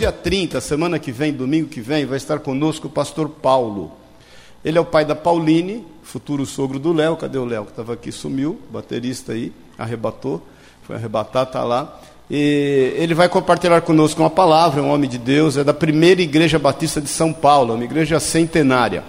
dia 30, semana que vem, domingo que vem, vai estar conosco o pastor Paulo. Ele é o pai da Pauline, futuro sogro do Léo. Cadê o Léo que estava aqui? Sumiu, baterista aí, arrebatou, foi arrebatar, está lá. E ele vai compartilhar conosco uma palavra, um homem de Deus, é da primeira igreja batista de São Paulo, uma igreja centenária.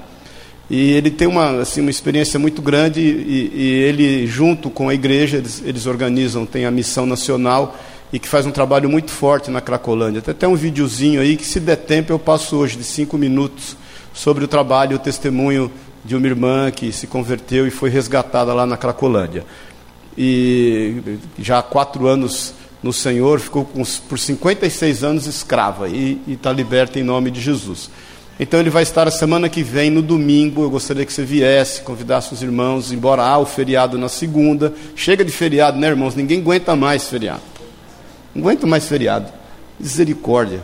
E ele tem uma, assim, uma experiência muito grande e, e ele, junto com a igreja, eles, eles, organizam, tem a missão nacional e que faz um trabalho muito forte na Cracolândia. Tem até um videozinho aí que, se der tempo, eu passo hoje de cinco minutos sobre o trabalho o testemunho de uma irmã que se converteu e foi resgatada lá na Cracolândia. E já há quatro anos no Senhor, ficou com, por 56 anos escrava e está liberta em nome de Jesus. Então ele vai estar a semana que vem, no domingo. Eu gostaria que você viesse, convidasse os irmãos, embora há o feriado na segunda. Chega de feriado, né, irmãos? Ninguém aguenta mais feriado. Não aguento mais feriado. Misericórdia.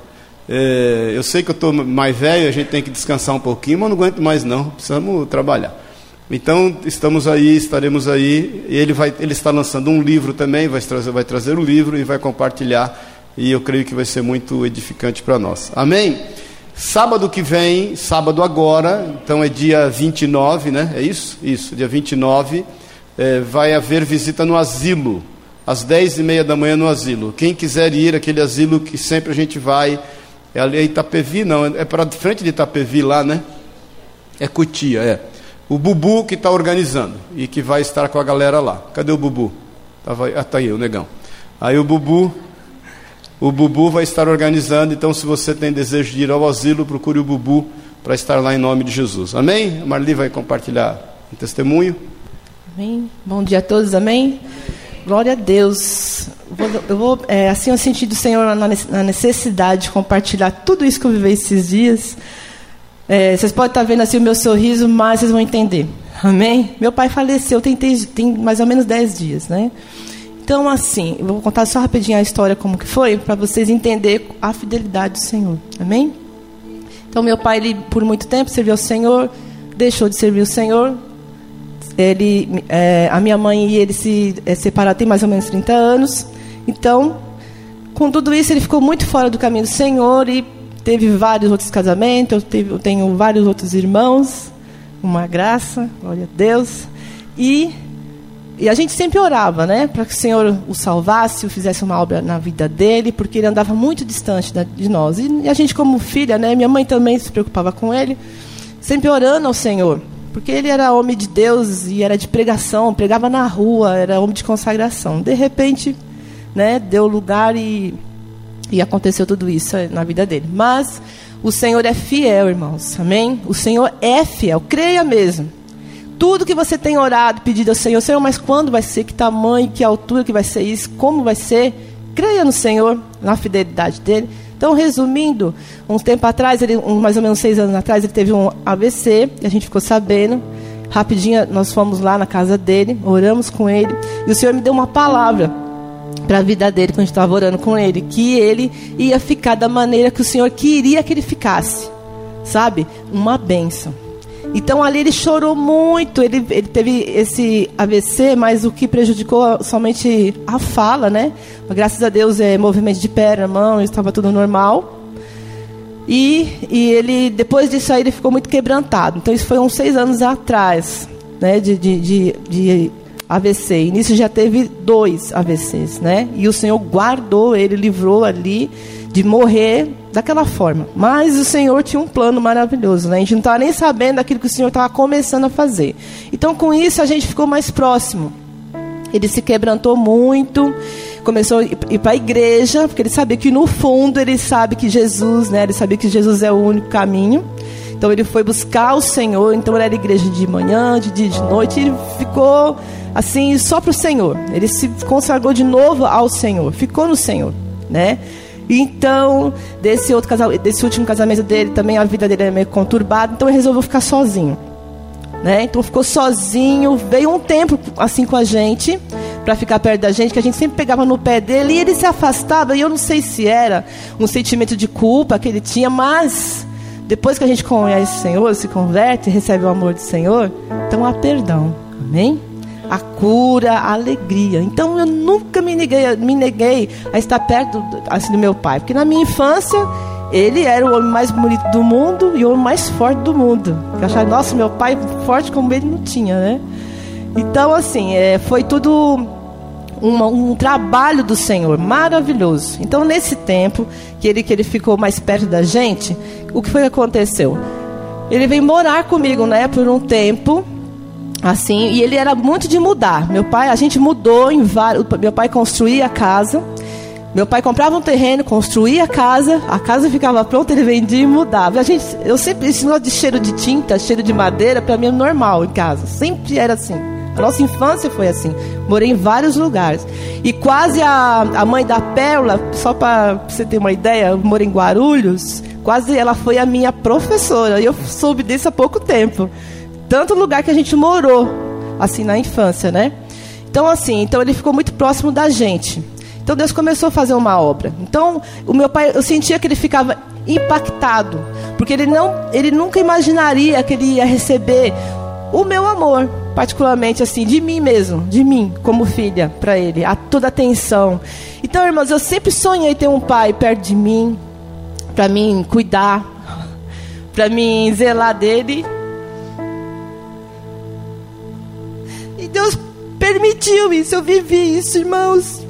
É, eu sei que eu estou mais velho, a gente tem que descansar um pouquinho, mas não aguento mais não. Precisamos trabalhar. Então estamos aí, estaremos aí. Ele vai, ele está lançando um livro também, vai trazer, vai trazer o livro e vai compartilhar. E eu creio que vai ser muito edificante para nós. Amém. Sábado que vem, sábado agora, então é dia 29, né? É isso? Isso, dia 29, é, vai haver visita no asilo, às 10 e meia da manhã no asilo. Quem quiser ir, aquele asilo que sempre a gente vai, é ali em Itapevi, não, é para frente de Itapevi lá, né? É Cutia, é. O Bubu que está organizando e que vai estar com a galera lá. Cadê o Bubu? Tava, ah, tá aí, o negão. Aí o Bubu o Bubu vai estar organizando, então se você tem desejo de ir ao asilo, procure o Bubu para estar lá em nome de Jesus. Amém? A Marli vai compartilhar um testemunho. Amém. Bom dia a todos, amém? Glória a Deus. Eu vou, é, assim, eu senti do Senhor na necessidade de compartilhar tudo isso que eu vivi esses dias. É, vocês podem estar vendo assim o meu sorriso, mas vocês vão entender. Amém? Meu pai faleceu tem, tem mais ou menos 10 dias, né? Então, assim, eu vou contar só rapidinho a história como que foi, para vocês entenderem a fidelidade do Senhor. Amém? Então, meu pai, ele, por muito tempo, serviu ao Senhor, deixou de servir o Senhor. Ele, é, a minha mãe e ele se é, separaram tem mais ou menos 30 anos. Então, com tudo isso, ele ficou muito fora do caminho do Senhor e teve vários outros casamentos. Eu, teve, eu tenho vários outros irmãos. Uma graça, glória a Deus. E e a gente sempre orava, né, para que o Senhor o salvasse, o fizesse uma obra na vida dele, porque ele andava muito distante de nós. E a gente, como filha, né, minha mãe também se preocupava com ele, sempre orando ao Senhor, porque ele era homem de Deus e era de pregação, pregava na rua, era homem de consagração. De repente, né, deu lugar e, e aconteceu tudo isso na vida dele. Mas o Senhor é fiel, irmãos, amém? O Senhor é fiel, creia mesmo. Tudo que você tem orado, pedido ao Senhor, Senhor, mas quando vai ser? Que tamanho, que altura que vai ser isso? Como vai ser? Creia no Senhor, na fidelidade dele. Então, resumindo, um tempo atrás, ele, um, mais ou menos seis anos atrás, ele teve um AVC, e a gente ficou sabendo. Rapidinho, nós fomos lá na casa dele, oramos com ele, e o Senhor me deu uma palavra para a vida dele, quando a gente estava orando com ele, que ele ia ficar da maneira que o Senhor queria que ele ficasse, sabe? Uma bênção. Então ali ele chorou muito, ele, ele teve esse AVC, mas o que prejudicou somente a fala, né? Graças a Deus, é movimento de perna, mão, estava tudo normal. E, e ele, depois disso aí, ele ficou muito quebrantado. Então isso foi uns seis anos atrás, né? De, de, de, de AVC. E nisso já teve dois AVCs, né? E o Senhor guardou ele, livrou ali de morrer daquela forma. Mas o Senhor tinha um plano maravilhoso, né? A gente não estava nem sabendo daquilo que o Senhor estava começando a fazer. Então, com isso, a gente ficou mais próximo. Ele se quebrantou muito, começou a ir para a igreja, porque ele sabia que no fundo ele sabe que Jesus, né? Ele sabia que Jesus é o único caminho. Então ele foi buscar o Senhor. Então ele era igreja de manhã, de dia, de noite. E ele ficou assim só para o Senhor. Ele se consagrou de novo ao Senhor. Ficou no Senhor, né? Então, desse, outro casal, desse último casamento dele, também a vida dele é meio conturbada, então ele resolveu ficar sozinho. Né? Então ficou sozinho, veio um tempo assim com a gente, para ficar perto da gente, que a gente sempre pegava no pé dele e ele se afastava, e eu não sei se era um sentimento de culpa que ele tinha, mas depois que a gente conhece o Senhor, se converte, recebe o amor do Senhor, então há perdão. Amém? A cura, a alegria. Então eu nunca me neguei, me neguei a estar perto assim, do meu pai, porque na minha infância ele era o homem mais bonito do mundo e o homem mais forte do mundo. Eu achava, nossa, meu pai forte como ele não tinha, né? Então, assim, é, foi tudo uma, um trabalho do Senhor maravilhoso. Então, nesse tempo que ele, que ele ficou mais perto da gente, o que foi que aconteceu? Ele veio morar comigo, né, por um tempo, assim, e ele era muito de mudar. Meu pai, a gente mudou em vários. Meu pai construía a casa. Meu pai comprava um terreno, construía a casa, a casa ficava pronta, ele vendia e mudava. A gente, eu sempre, esse negócio de cheiro de tinta, cheiro de madeira, para mim é normal em casa. Sempre era assim. A nossa infância foi assim. Morei em vários lugares. E quase a, a mãe da Pérola, só para você ter uma ideia, eu morei em Guarulhos, quase ela foi a minha professora. E eu soube disso há pouco tempo. Tanto lugar que a gente morou, assim, na infância, né? Então, assim, então ele ficou muito próximo da gente. Então Deus começou a fazer uma obra. Então, o meu pai, eu sentia que ele ficava impactado, porque ele não, ele nunca imaginaria que ele ia receber o meu amor, particularmente assim, de mim mesmo, de mim como filha para ele, a toda atenção. Então, irmãos, eu sempre sonhei ter um pai perto de mim, para mim cuidar, para mim zelar dele. Permitiu isso, eu vivi isso, irmãos.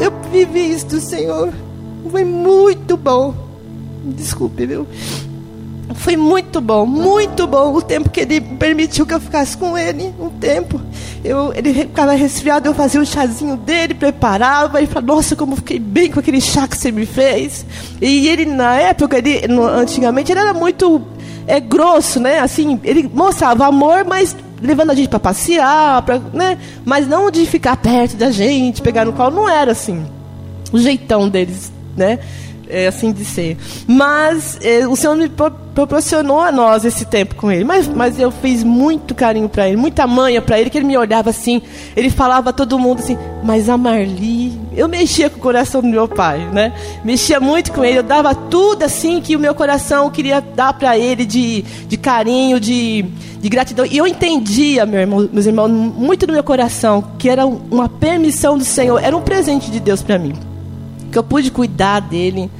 Eu vivi isso do Senhor. Foi muito bom. Desculpe, viu? Foi muito bom, muito bom o tempo que ele permitiu que eu ficasse com ele. Um tempo. Eu, ele ficava resfriado, eu fazia o chazinho dele, preparava e falava, nossa, como fiquei bem com aquele chá que você me fez. E ele, na época, ele, antigamente, ele era muito é, grosso, né? Assim, ele mostrava amor, mas levando a gente para passear, pra, né? Mas não de ficar perto da gente, pegar no colo, não era assim. O jeitão deles, né? É, assim de ser. Mas é, o Senhor me pro proporcionou a nós esse tempo com Ele. Mas, mas eu fiz muito carinho para Ele, muita manha para Ele, que Ele me olhava assim, Ele falava a todo mundo assim, mas a Marli, eu mexia com o coração do meu pai, né? Mexia muito com Ele, eu dava tudo assim que o meu coração queria dar para Ele de, de carinho, de, de gratidão. E eu entendia, meu irmão, meus irmãos, muito no meu coração, que era uma permissão do Senhor, era um presente de Deus para mim. Que eu pude cuidar dele,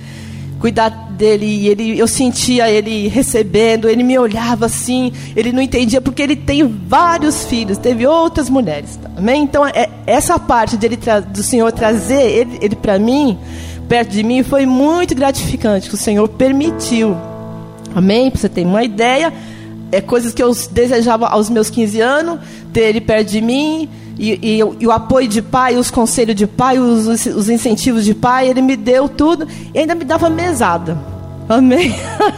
cuidar dele e ele eu sentia ele recebendo, ele me olhava assim, ele não entendia porque ele tem vários filhos, teve outras mulheres, amém? Então é, essa parte dele do Senhor trazer ele, ele para mim, perto de mim, foi muito gratificante que o Senhor permitiu, amém? Para você ter uma ideia, é coisas que eu desejava aos meus 15 anos, ter ele perto de mim, e, e, e, o apoio de pai, os conselhos de pai, os, os, incentivos de pai, ele me deu tudo e ainda me dava mesada. Amém?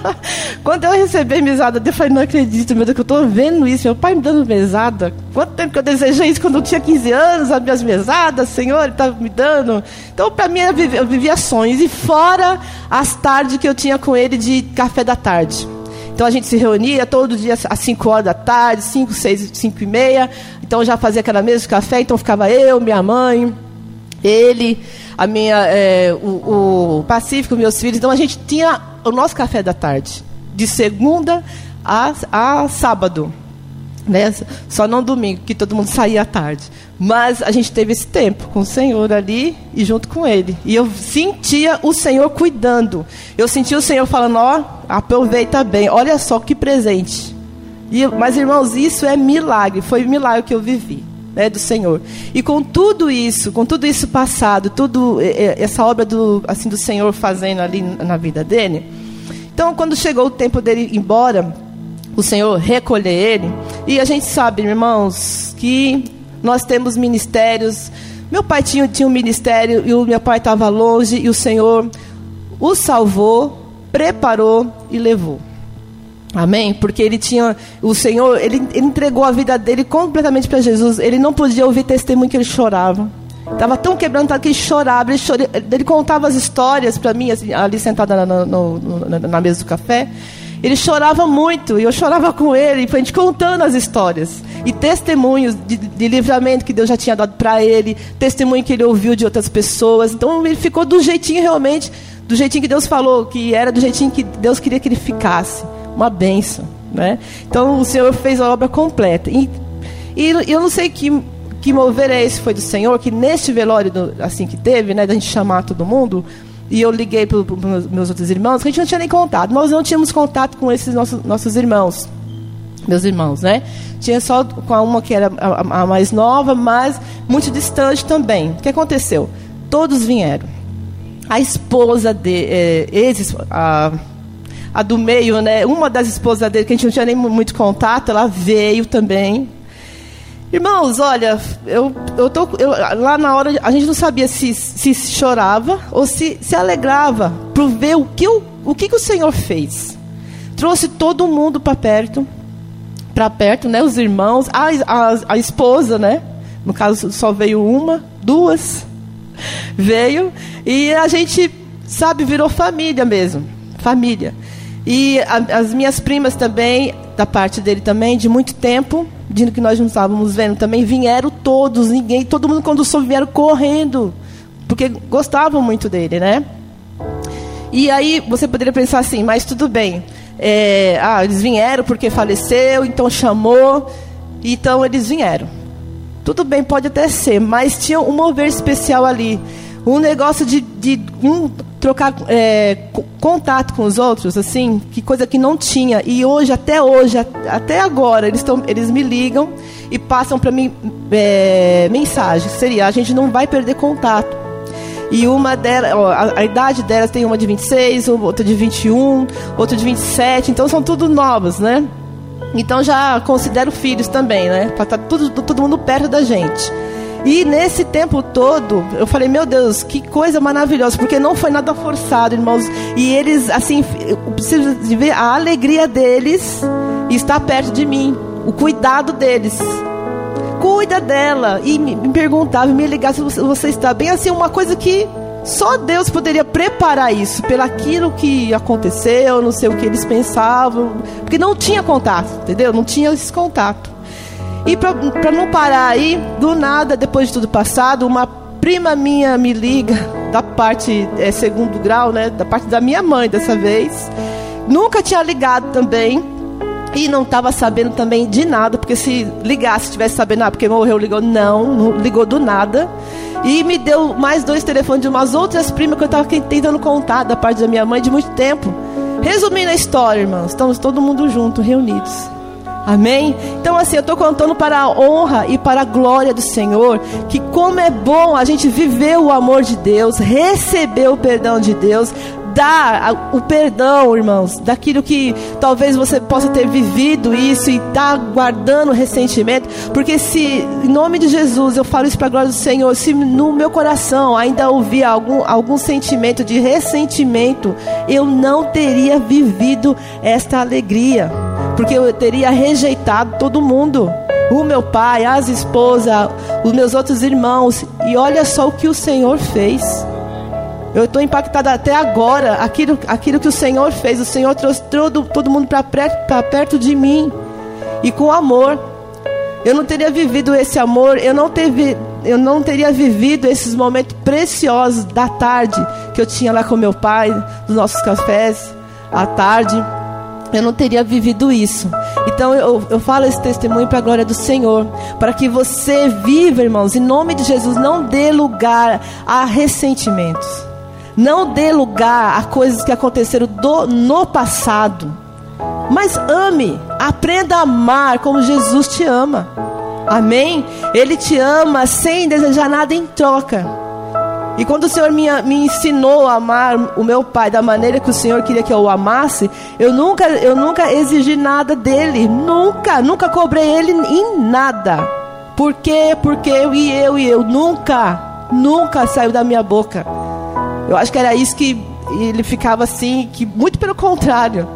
Quando eu recebi mesada, eu falei, não acredito, meu Deus, que eu estou vendo isso, meu pai me dando mesada. Quanto tempo que eu desejei isso quando eu tinha 15 anos, as minhas mesadas, Senhor, ele estava me dando. Então, para mim, eu vivia sonhos. E fora as tardes que eu tinha com ele de café da tarde. Então a gente se reunia todo dia às 5 horas da tarde, 5, 6, 5 e meia. Então já fazia aquela mesa de café, então ficava eu, minha mãe, ele, a minha, é, o, o Pacífico, meus filhos. Então a gente tinha o nosso café da tarde, de segunda a, a sábado. Né? Só não domingo, que todo mundo saía à tarde. Mas a gente teve esse tempo com o Senhor ali e junto com Ele. E eu sentia o Senhor cuidando. Eu sentia o Senhor falando: ó, aproveita bem, olha só que presente. E, mas, irmãos, isso é milagre. Foi milagre que eu vivi. Né, do Senhor. E com tudo isso, com tudo isso passado, tudo essa obra do assim do Senhor fazendo ali na vida dele. Então, quando chegou o tempo dele ir embora, o Senhor recolher ele, e a gente sabe, irmãos, que nós temos ministérios. Meu pai tinha, tinha um ministério e o meu pai estava longe e o Senhor o salvou, preparou e levou. Amém? Porque ele tinha, o Senhor, ele, ele entregou a vida dele completamente para Jesus. Ele não podia ouvir testemunho que ele chorava. Estava tão quebrantado que ele chorava. Ele, chorava, ele contava as histórias para mim, assim, ali sentada na, na, na, mesa do café. Ele chorava muito e eu chorava com ele, a gente contando as histórias e testemunhos de, de livramento que Deus já tinha dado para ele, testemunho que ele ouviu de outras pessoas. Então ele ficou do jeitinho realmente, do jeitinho que Deus falou, que era do jeitinho que Deus queria que ele ficasse, uma benção, né? Então o Senhor fez a obra completa. E, e eu não sei que que mover é esse foi do Senhor, que neste velório assim que teve, né, da gente chamar todo mundo, e eu liguei para meus outros irmãos, que a gente não tinha nem contato. Nós não tínhamos contato com esses nossos, nossos irmãos. Meus irmãos, né? Tinha só com a uma que era a, a mais nova, mas muito distante também. O que aconteceu? Todos vieram. A esposa de. Ex, a, a do meio, né? Uma das esposas dele, que a gente não tinha nem muito contato, ela veio também. Irmãos, olha, eu, eu tô, eu, lá na hora a gente não sabia se, se chorava ou se se alegrava por ver o que o, o, que, que o Senhor fez. Trouxe todo mundo para perto, para perto, né? Os irmãos, a, a, a esposa, né? No caso só veio uma, duas, veio e a gente, sabe, virou família mesmo, família. E a, as minhas primas também, da parte dele também, de muito tempo, de que nós não estávamos vendo também, vieram todos, ninguém, todo mundo quando soube vieram correndo, porque gostavam muito dele, né? E aí você poderia pensar assim, mas tudo bem, é, ah, eles vieram porque faleceu, então chamou, então eles vieram. Tudo bem, pode até ser, mas tinha um mover especial ali um negócio de, de um trocar é, contato com os outros, assim, que coisa que não tinha. E hoje, até hoje, até agora, eles, tão, eles me ligam e passam para mim é, mensagem. Seria, a gente não vai perder contato. E uma delas, ó, a, a, idade delas tem uma de 26, outra de 21, outra de 27, então são tudo novas, né? Então já considero filhos também, né? Para estar tá tudo, todo mundo perto da gente. E nesse tempo todo, eu falei, meu Deus, que coisa maravilhosa, porque não foi nada forçado, irmãos. E eles, assim, eu preciso de ver a alegria deles estar perto de mim, o cuidado deles. Cuida dela. E me, perguntava, me ligava se você, está bem. Assim, uma coisa que só Deus poderia preparar isso, pelo aquilo que aconteceu, não sei o que eles pensavam, porque não tinha contato, entendeu? Não tinha esse contato. E para não parar aí, do nada, depois de tudo passado, uma prima minha me liga, da parte é, segundo grau, né? Da parte da minha mãe dessa vez. Nunca tinha ligado também. E não estava sabendo também de nada, porque se ligasse, tivesse sabendo, ah, porque morreu, ligou, não, não ligou do nada. E me deu mais dois telefones de umas outras primas que eu estava tentando contar da parte da minha mãe de muito tempo. Resumindo a história, irmãos, estamos todo mundo junto, reunidos. Amém? Então, assim, eu estou contando para a honra e para a glória do Senhor, que como é bom a gente viver o amor de Deus, receber o perdão de Deus, dar o perdão, irmãos, daquilo que talvez você possa ter vivido isso e está guardando ressentimento, porque se, em nome de Jesus, eu falo isso para a glória do Senhor, se no meu coração ainda ouvir algum, algum sentimento de ressentimento, eu não teria vivido esta alegria, porque eu teria rejeitado todo mundo o meu pai, as esposas, os meus outros irmãos, e olha só o que o Senhor fez. Eu estou impactada até agora. Aquilo, aquilo que o Senhor fez. O Senhor trouxe todo, todo mundo para perto, de mim. E com amor. Eu não teria vivido esse amor. Eu não, teve, eu não teria vivido esses momentos preciosos da tarde que eu tinha lá com meu pai, dos nossos cafés, à tarde. Eu não teria vivido isso. Então eu, eu falo esse testemunho para a glória do Senhor. Para que você viva, irmãos, em nome de Jesus, não dê lugar a ressentimentos. Não dê lugar a coisas que aconteceram do, no passado. Mas ame, aprenda a amar como Jesus te ama. Amém? Ele te ama sem desejar nada em troca. E quando o Senhor me, me ensinou a amar o meu pai da maneira que o Senhor queria que eu o amasse, eu nunca, eu nunca exigi nada dele. Nunca, nunca cobrei ele em nada. Por quê? Porque eu e eu e eu. Nunca, nunca saiu da minha boca. Eu acho que era isso que ele ficava assim, que muito pelo contrário.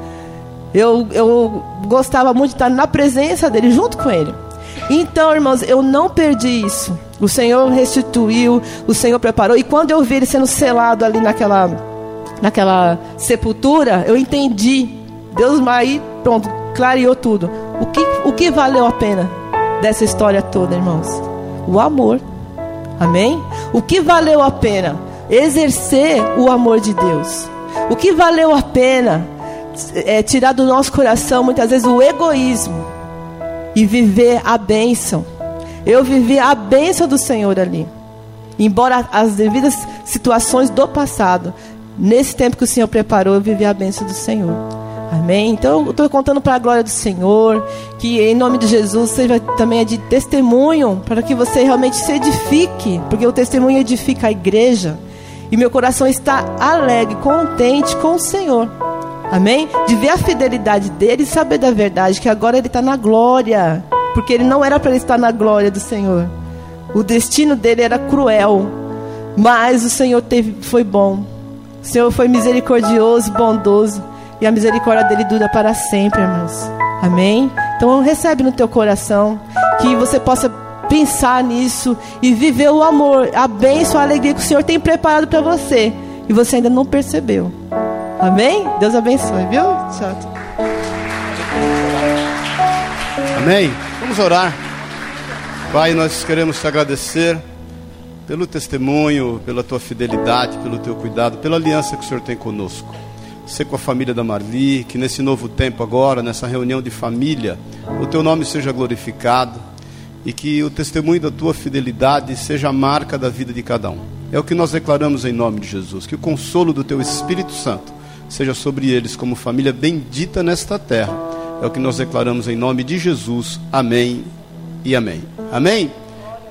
Eu, eu gostava muito de estar na presença dele, junto com ele. Então, irmãos, eu não perdi isso. O Senhor restituiu, o Senhor preparou. E quando eu vi ele sendo selado ali naquela, naquela sepultura, eu entendi. Deus aí, pronto, clareou tudo. O que, o que valeu a pena dessa história toda, irmãos? O amor. Amém? O que valeu a pena? exercer o amor de Deus. O que valeu a pena é tirar do nosso coração muitas vezes o egoísmo e viver a bênção. Eu vivi a bênção do Senhor ali. Embora as devidas situações do passado, nesse tempo que o Senhor preparou, viver a bênção do Senhor. Amém? Então, eu estou contando para a glória do Senhor, que em nome de Jesus seja também de testemunho, para que você realmente se edifique, porque o testemunho edifica a igreja. E meu coração está alegre, contente com o Senhor. Amém? De ver a fidelidade dele e saber da verdade, que agora ele está na glória. Porque ele não era para estar na glória do Senhor. O destino dele era cruel. Mas o Senhor teve, foi bom. O Senhor foi misericordioso, bondoso. E a misericórdia dele dura para sempre, irmãos. Amém? Então recebe no teu coração que você possa pensar nisso e viver o amor, a bênção, a alegria que o Senhor tem preparado para você e você ainda não percebeu. Amém? Deus abençoe, viu? Tchau. Amém? Vamos orar. Pai, nós queremos te agradecer pelo testemunho, pela tua fidelidade, pelo teu cuidado, pela aliança que o Senhor tem conosco ser com a família da Marli, que nesse novo tempo agora, nessa reunião de família, o teu nome seja glorificado e que o testemunho da tua fidelidade seja a marca da vida de cada um. É o que nós declaramos em nome de Jesus, que o consolo do teu Espírito Santo seja sobre eles como família bendita nesta terra. É o que nós declaramos em nome de Jesus. Amém e amém. Amém.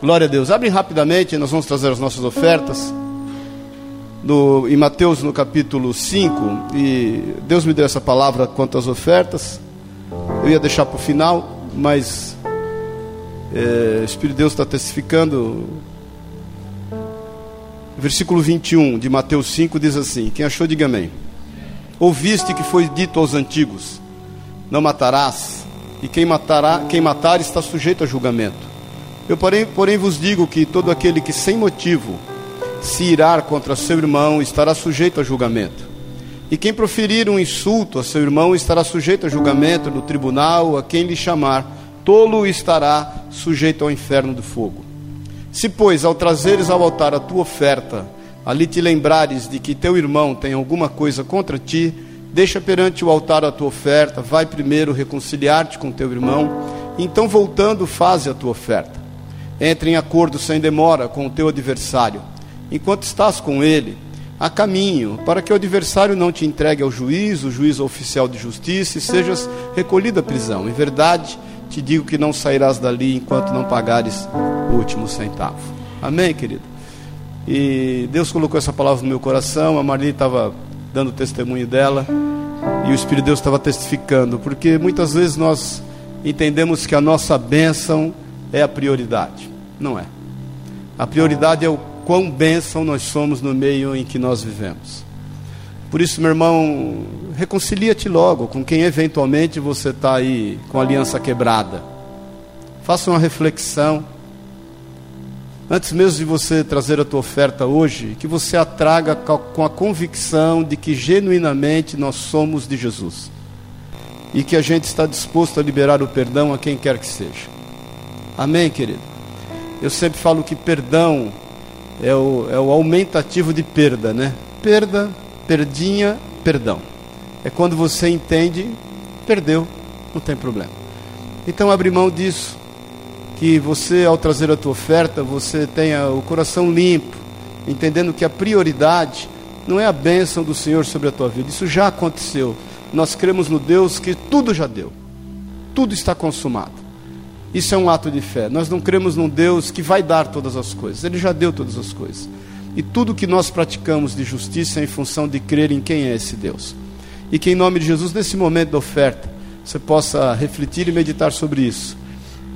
Glória a Deus. Abre rapidamente, nós vamos trazer as nossas ofertas no, em Mateus no capítulo 5, e Deus me deu essa palavra quanto às ofertas. Eu ia deixar para o final, mas é, o Espírito de Deus está testificando. Versículo 21 de Mateus 5 diz assim: Quem achou, diga amém. Ouviste que foi dito aos antigos: Não matarás, e quem, matará, quem matar está sujeito a julgamento. Eu, porém, porém, vos digo que todo aquele que sem motivo se irar contra seu irmão, estará sujeito a julgamento. E quem proferir um insulto a seu irmão estará sujeito a julgamento no tribunal, a quem lhe chamar, tolo estará sujeito ao inferno do fogo. Se, pois, ao trazeres ao altar a tua oferta, ali te lembrares de que teu irmão tem alguma coisa contra ti, deixa perante o altar a tua oferta, vai primeiro reconciliar-te com teu irmão, então voltando, faze a tua oferta. Entre em acordo sem demora com o teu adversário enquanto estás com ele, a caminho, para que o adversário não te entregue ao juiz, o juiz oficial de justiça, e sejas recolhido à prisão. Em verdade, te digo que não sairás dali enquanto não pagares o último centavo. Amém, querido? E Deus colocou essa palavra no meu coração, a Marli estava dando testemunho dela, e o Espírito de Deus estava testificando, porque muitas vezes nós entendemos que a nossa bênção é a prioridade. Não é. A prioridade é o quão bênção nós somos no meio em que nós vivemos. Por isso, meu irmão, reconcilia-te logo com quem eventualmente você está aí com a aliança quebrada. Faça uma reflexão. Antes mesmo de você trazer a tua oferta hoje, que você a traga com a convicção de que genuinamente nós somos de Jesus. E que a gente está disposto a liberar o perdão a quem quer que seja. Amém, querido? Eu sempre falo que perdão é o, é o aumentativo de perda, né? Perda, perdinha, perdão. É quando você entende, perdeu, não tem problema. Então abre mão disso, que você ao trazer a tua oferta, você tenha o coração limpo, entendendo que a prioridade não é a bênção do Senhor sobre a tua vida. Isso já aconteceu. Nós cremos no Deus que tudo já deu. Tudo está consumado. Isso é um ato de fé. Nós não cremos num Deus que vai dar todas as coisas, Ele já deu todas as coisas. E tudo que nós praticamos de justiça é em função de crer em quem é esse Deus. E que em nome de Jesus, nesse momento da oferta, você possa refletir e meditar sobre isso.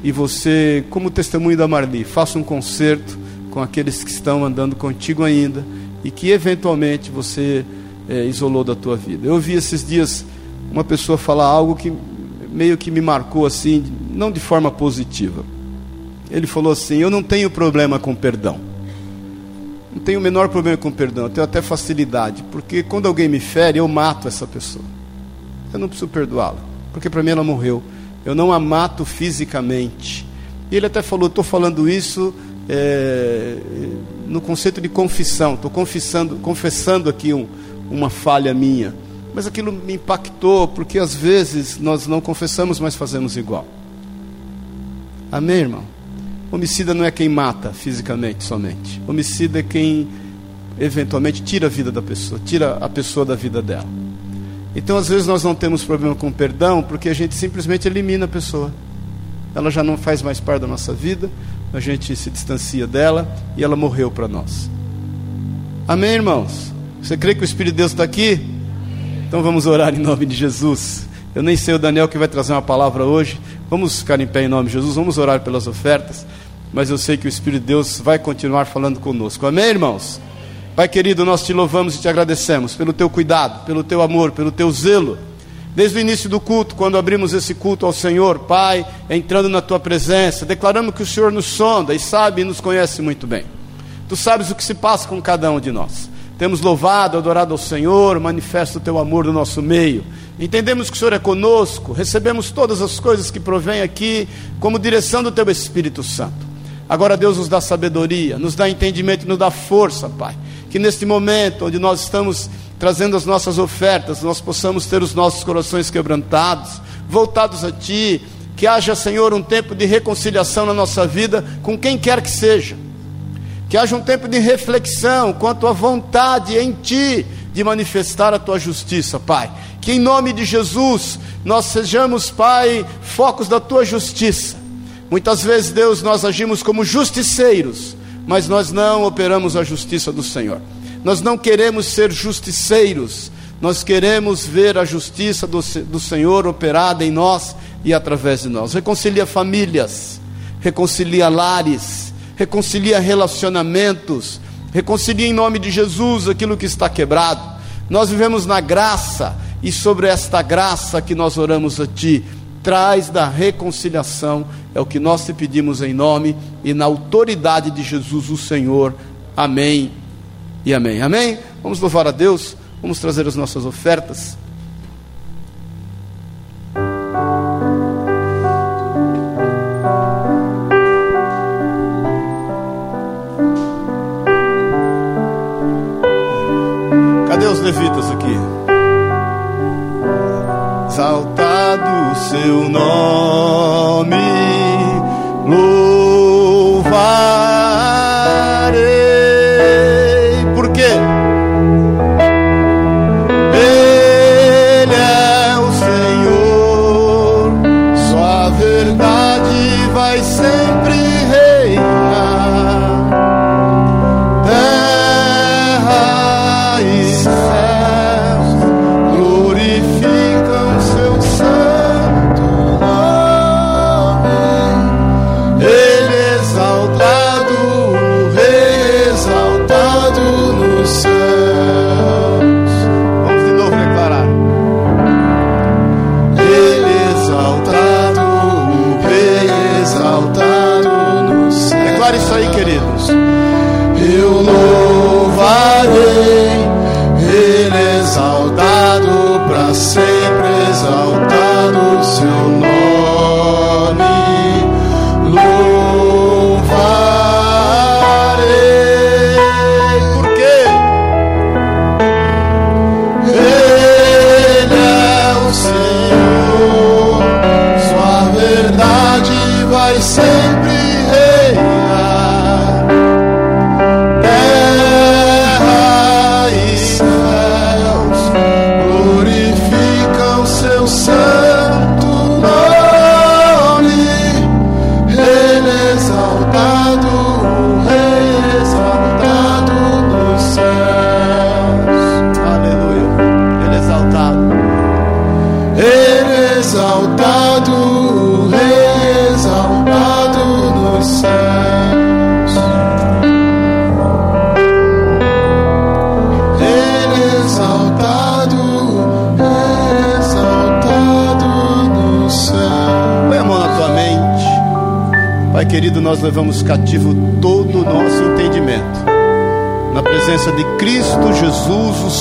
E você, como testemunho da Marli, faça um concerto com aqueles que estão andando contigo ainda e que eventualmente você é, isolou da tua vida. Eu ouvi esses dias uma pessoa falar algo que meio que me marcou assim, não de forma positiva. Ele falou assim: Eu não tenho problema com perdão. Não tenho o menor problema com perdão, eu tenho até facilidade, porque quando alguém me fere, eu mato essa pessoa. Eu não preciso perdoá-la, porque para mim ela morreu. Eu não a mato fisicamente. E ele até falou: Estou falando isso é, no conceito de confissão, estou confessando, confessando aqui um, uma falha minha. Mas aquilo me impactou, porque às vezes nós não confessamos, mas fazemos igual. Amém, irmão? Homicida não é quem mata fisicamente somente. Homicida é quem eventualmente tira a vida da pessoa, tira a pessoa da vida dela. Então, às vezes, nós não temos problema com perdão porque a gente simplesmente elimina a pessoa. Ela já não faz mais parte da nossa vida, a gente se distancia dela e ela morreu para nós. Amém, irmãos? Você crê que o Espírito de Deus está aqui? Então vamos orar em nome de Jesus. Eu nem sei o Daniel que vai trazer uma palavra hoje. Vamos ficar em pé em nome de Jesus, vamos orar pelas ofertas. Mas eu sei que o Espírito de Deus vai continuar falando conosco. Amém, irmãos? Pai querido, nós te louvamos e te agradecemos pelo teu cuidado, pelo teu amor, pelo teu zelo. Desde o início do culto, quando abrimos esse culto ao Senhor, Pai, entrando na tua presença, declaramos que o Senhor nos sonda e sabe e nos conhece muito bem. Tu sabes o que se passa com cada um de nós. Temos louvado, adorado ao Senhor, manifesta o teu amor no nosso meio. Entendemos que o Senhor é conosco, recebemos todas as coisas que provêm aqui como direção do teu Espírito Santo. Agora Deus nos dá sabedoria, nos dá entendimento e nos dá força, Pai que neste momento onde nós estamos trazendo as nossas ofertas, nós possamos ter os nossos corações quebrantados, voltados a Ti, que haja, Senhor, um tempo de reconciliação na nossa vida com quem quer que seja, que haja um tempo de reflexão quanto à vontade em Ti de manifestar a Tua justiça, Pai. Que em nome de Jesus nós sejamos, Pai, focos da Tua justiça. Muitas vezes, Deus, nós agimos como justiceiros mas nós não operamos a justiça do Senhor. Nós não queremos ser justiceiros, nós queremos ver a justiça do, do Senhor operada em nós e através de nós. Reconcilia famílias, reconcilia lares, reconcilia relacionamentos, reconcilia em nome de Jesus aquilo que está quebrado. Nós vivemos na graça e sobre esta graça que nós oramos a Ti traz da reconciliação, é o que nós te pedimos em nome e na autoridade de Jesus, o Senhor. Amém e amém. Amém? Vamos louvar a Deus, vamos trazer as nossas ofertas. Cadê os levitas seu nome,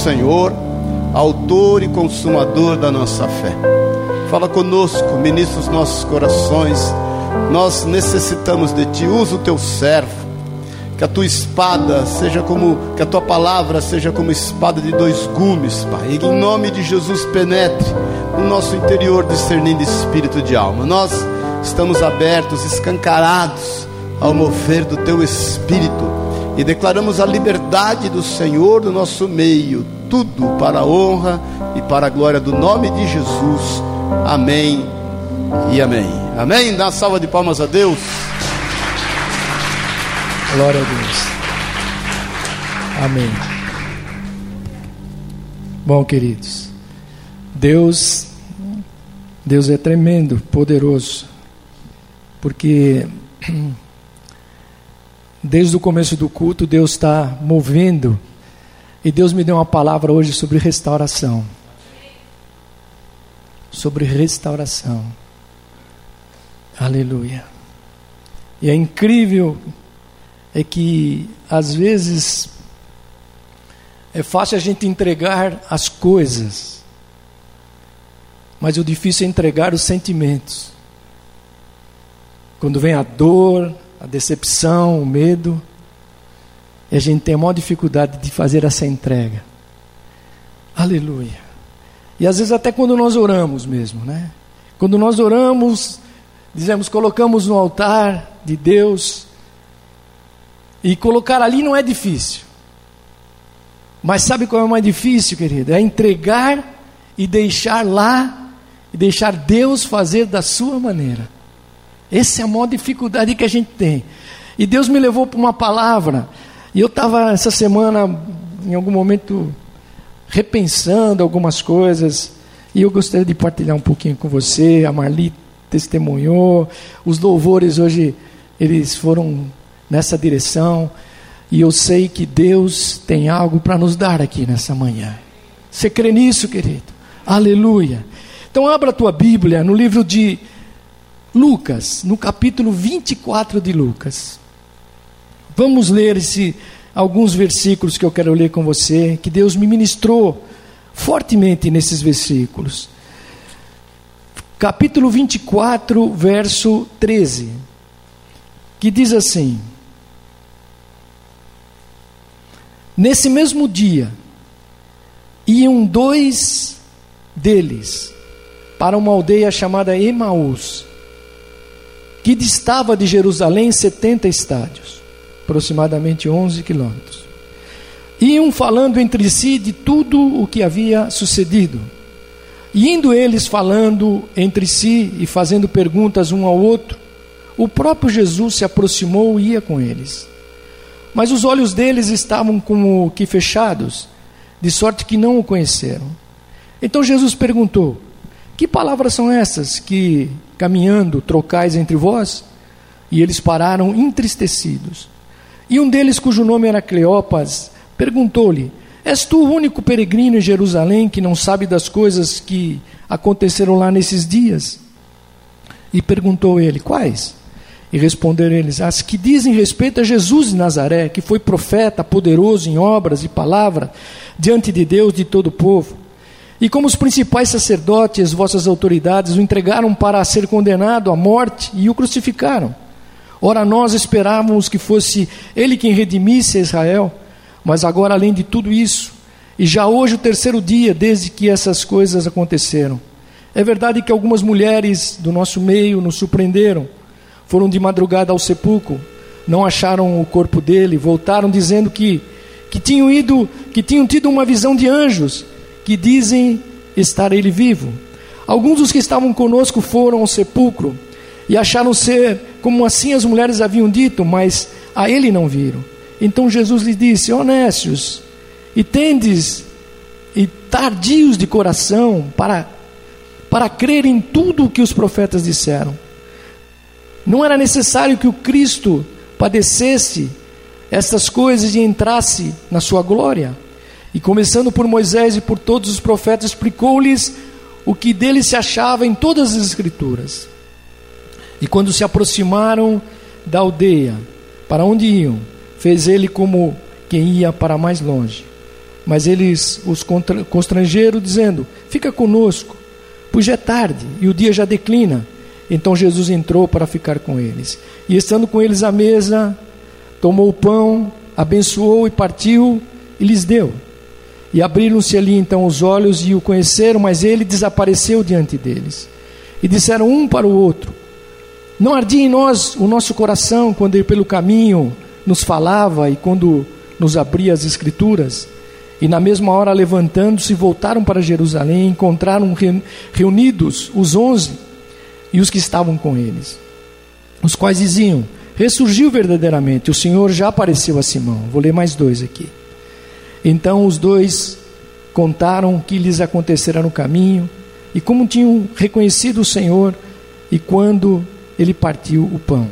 Senhor, autor e consumador da nossa fé. Fala conosco, ministra os nossos corações. Nós necessitamos de ti. Usa o teu servo. Que a tua espada seja como, que a tua palavra seja como espada de dois gumes, Pai. E em nome de Jesus penetre no nosso interior, discernindo espírito de alma. Nós estamos abertos, escancarados ao mover do teu espírito. E declaramos a liberdade do Senhor no nosso meio, tudo para a honra e para a glória do nome de Jesus. Amém e amém. Amém. Dá uma salva de palmas a Deus. Glória a Deus. Amém. Bom, queridos, Deus, Deus é tremendo, poderoso, porque desde o começo do culto Deus está movendo e Deus me deu uma palavra hoje sobre restauração. Sobre restauração. Aleluia. E é incrível é que às vezes é fácil a gente entregar as coisas, mas o difícil é entregar os sentimentos. Quando vem a dor, a decepção, o medo, e a gente tem maior dificuldade de fazer essa entrega. Aleluia. E às vezes até quando nós oramos mesmo, né? Quando nós oramos, dizemos, colocamos no altar de Deus, e colocar ali não é difícil. Mas sabe qual é o mais difícil, querido? É entregar e deixar lá, e deixar Deus fazer da sua maneira. Essa é a maior dificuldade que a gente tem. E Deus me levou para uma palavra e eu estava essa semana, em algum momento, repensando algumas coisas, e eu gostaria de partilhar um pouquinho com você. A Marli testemunhou, os louvores hoje, eles foram nessa direção, e eu sei que Deus tem algo para nos dar aqui nessa manhã. Você crê nisso, querido? Aleluia. Então, abra a tua Bíblia no livro de Lucas, no capítulo 24 de Lucas. Vamos ler esse, alguns versículos que eu quero ler com você, que Deus me ministrou fortemente nesses versículos. Capítulo 24, verso 13, que diz assim: Nesse mesmo dia, iam dois deles para uma aldeia chamada Emaús, que distava de Jerusalém 70 estádios aproximadamente 11 quilômetros. Iam falando entre si de tudo o que havia sucedido. E indo eles falando entre si e fazendo perguntas um ao outro, o próprio Jesus se aproximou e ia com eles. Mas os olhos deles estavam como que fechados, de sorte que não o conheceram. Então Jesus perguntou: Que palavras são essas que, caminhando, trocais entre vós? E eles pararam entristecidos. E um deles, cujo nome era Cleopas, perguntou-lhe: És tu o único peregrino em Jerusalém que não sabe das coisas que aconteceram lá nesses dias? E perguntou ele: Quais? E responderam eles: As que dizem respeito a Jesus de Nazaré, que foi profeta, poderoso em obras e palavra, diante de Deus e de todo o povo. E como os principais sacerdotes, vossas autoridades, o entregaram para ser condenado à morte e o crucificaram. Ora, nós esperávamos que fosse ele quem redimisse Israel, mas agora, além de tudo isso, e já hoje o terceiro dia desde que essas coisas aconteceram. É verdade que algumas mulheres do nosso meio nos surpreenderam, foram de madrugada ao sepulcro, não acharam o corpo dele, voltaram dizendo que, que tinham ido, que tinham tido uma visão de anjos, que dizem estar ele vivo. Alguns dos que estavam conosco foram ao sepulcro e acharam ser como assim as mulheres haviam dito, mas a ele não viram. Então Jesus lhe disse: Honestos, e tendes e tardios de coração para para crer em tudo o que os profetas disseram. Não era necessário que o Cristo padecesse estas coisas e entrasse na sua glória. E começando por Moisés e por todos os profetas, explicou-lhes o que dele se achava em todas as Escrituras. E quando se aproximaram da aldeia, para onde iam, fez ele como quem ia para mais longe. Mas eles os constrangeram, dizendo: Fica conosco, pois já é tarde e o dia já declina. Então Jesus entrou para ficar com eles. E estando com eles à mesa, tomou o pão, abençoou e partiu e lhes deu. E abriram-se ali então os olhos e o conheceram, mas ele desapareceu diante deles. E disseram um para o outro: não ardia em nós o nosso coração quando pelo caminho nos falava e quando nos abria as Escrituras. E na mesma hora, levantando-se, voltaram para Jerusalém, encontraram reunidos os onze e os que estavam com eles, os quais diziam: Ressurgiu verdadeiramente, o Senhor já apareceu a Simão. Vou ler mais dois aqui. Então os dois contaram o que lhes acontecera no caminho e como tinham reconhecido o Senhor e quando ele partiu o pão.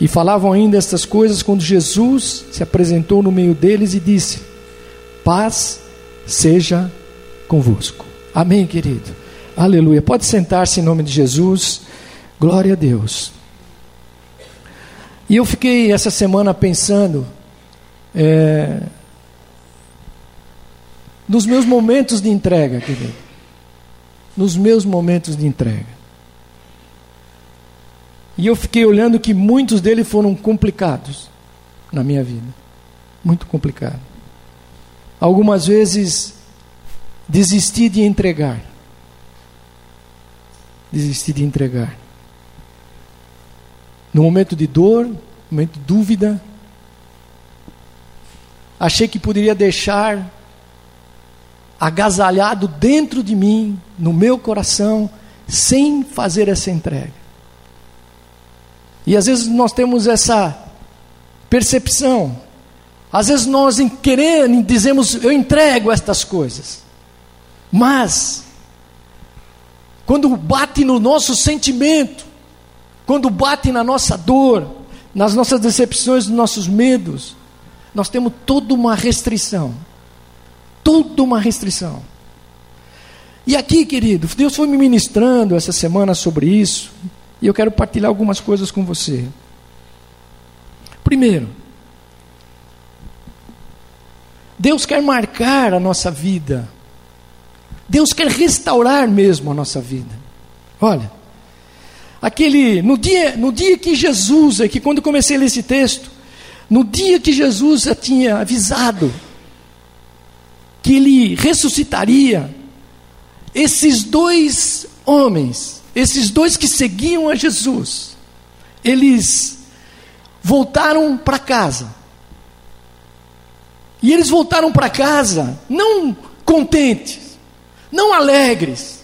E falavam ainda estas coisas quando Jesus se apresentou no meio deles e disse: Paz seja convosco. Amém, querido. Aleluia. Pode sentar-se em nome de Jesus. Glória a Deus. E eu fiquei essa semana pensando é, nos meus momentos de entrega, querido. Nos meus momentos de entrega. E eu fiquei olhando que muitos deles foram complicados na minha vida. Muito complicado. Algumas vezes desisti de entregar. Desisti de entregar. No momento de dor, no momento de dúvida, achei que poderia deixar agasalhado dentro de mim, no meu coração, sem fazer essa entrega. E às vezes nós temos essa percepção. Às vezes nós querendo dizemos eu entrego estas coisas. Mas quando bate no nosso sentimento, quando bate na nossa dor, nas nossas decepções, nos nossos medos, nós temos toda uma restrição. Toda uma restrição. E aqui, querido, Deus foi me ministrando essa semana sobre isso. E eu quero partilhar algumas coisas com você. Primeiro, Deus quer marcar a nossa vida. Deus quer restaurar mesmo a nossa vida. Olha, aquele no dia, no dia que Jesus, aqui quando comecei a ler esse texto, no dia que Jesus já tinha avisado que ele ressuscitaria, esses dois homens esses dois que seguiam a Jesus, eles voltaram para casa. E eles voltaram para casa não contentes, não alegres.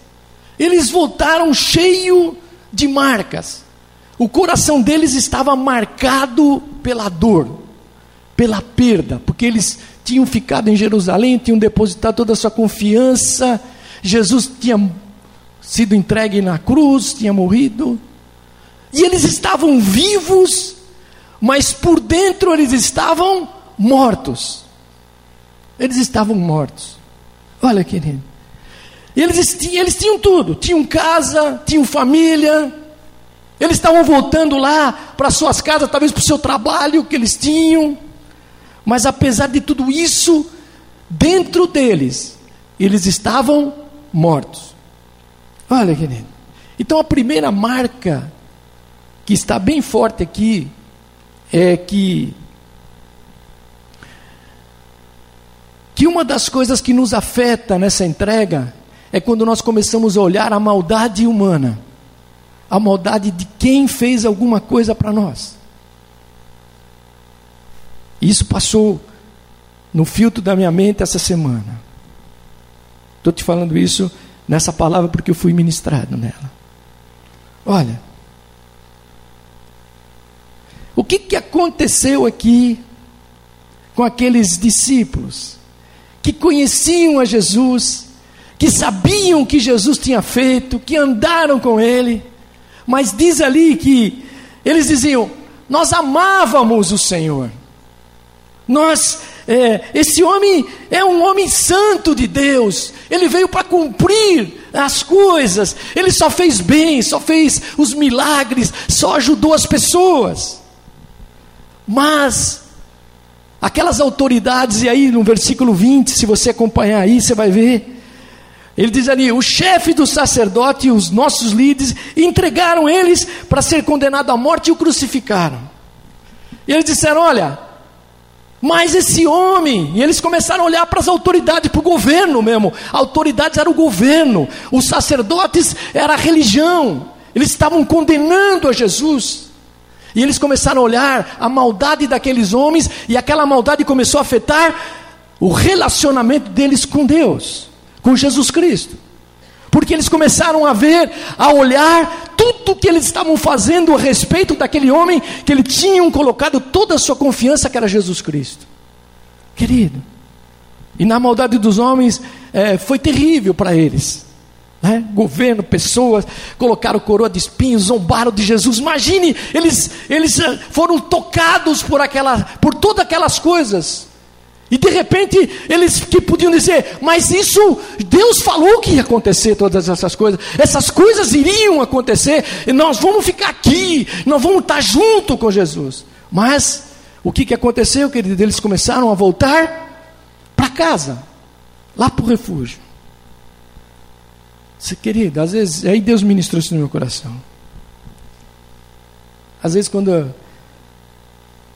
Eles voltaram cheio de marcas. O coração deles estava marcado pela dor, pela perda, porque eles tinham ficado em Jerusalém, tinham depositado toda a sua confiança. Jesus tinha sido entregue na cruz, tinha morrido. E eles estavam vivos, mas por dentro eles estavam mortos. Eles estavam mortos. Olha, querido. Eles, eles tinham tudo: tinham casa, tinham família. Eles estavam voltando lá para suas casas, talvez para o seu trabalho que eles tinham. Mas apesar de tudo isso, dentro deles, eles estavam mortos. Olha, querido. Então a primeira marca que está bem forte aqui é que que uma das coisas que nos afeta nessa entrega é quando nós começamos a olhar a maldade humana, a maldade de quem fez alguma coisa para nós. Isso passou no filtro da minha mente essa semana. Estou te falando isso nessa palavra porque eu fui ministrado nela. Olha, o que, que aconteceu aqui com aqueles discípulos que conheciam a Jesus, que sabiam o que Jesus tinha feito, que andaram com ele, mas diz ali que eles diziam: Nós amávamos o Senhor, nós é, esse homem é um homem santo de Deus, ele veio para cumprir as coisas, ele só fez bem, só fez os milagres, só ajudou as pessoas. Mas, aquelas autoridades, e aí no versículo 20, se você acompanhar aí, você vai ver. Ele diz ali: o chefe do sacerdote e os nossos líderes entregaram eles para ser condenado à morte e o crucificaram. E eles disseram: Olha, mas esse homem, e eles começaram a olhar para as autoridades, para o governo mesmo. Autoridades era o governo, os sacerdotes era a religião. Eles estavam condenando a Jesus. E eles começaram a olhar a maldade daqueles homens, e aquela maldade começou a afetar o relacionamento deles com Deus, com Jesus Cristo. Porque eles começaram a ver, a olhar tudo que eles estavam fazendo a respeito daquele homem que eles tinham colocado toda a sua confiança, que era Jesus Cristo. Querido, e na maldade dos homens é, foi terrível para eles. Né? Governo, pessoas, colocaram coroa de espinhos, zombaram de Jesus. Imagine, eles, eles eh, foram tocados por, aquela, por todas aquelas coisas. E de repente eles que podiam dizer, mas isso Deus falou que ia acontecer todas essas coisas, essas coisas iriam acontecer, e nós vamos ficar aqui, nós vamos estar junto com Jesus. Mas o que, que aconteceu, querido? Eles começaram a voltar para casa, lá para o refúgio. Você, querido, às vezes, aí Deus ministrou isso no meu coração. Às vezes, quando,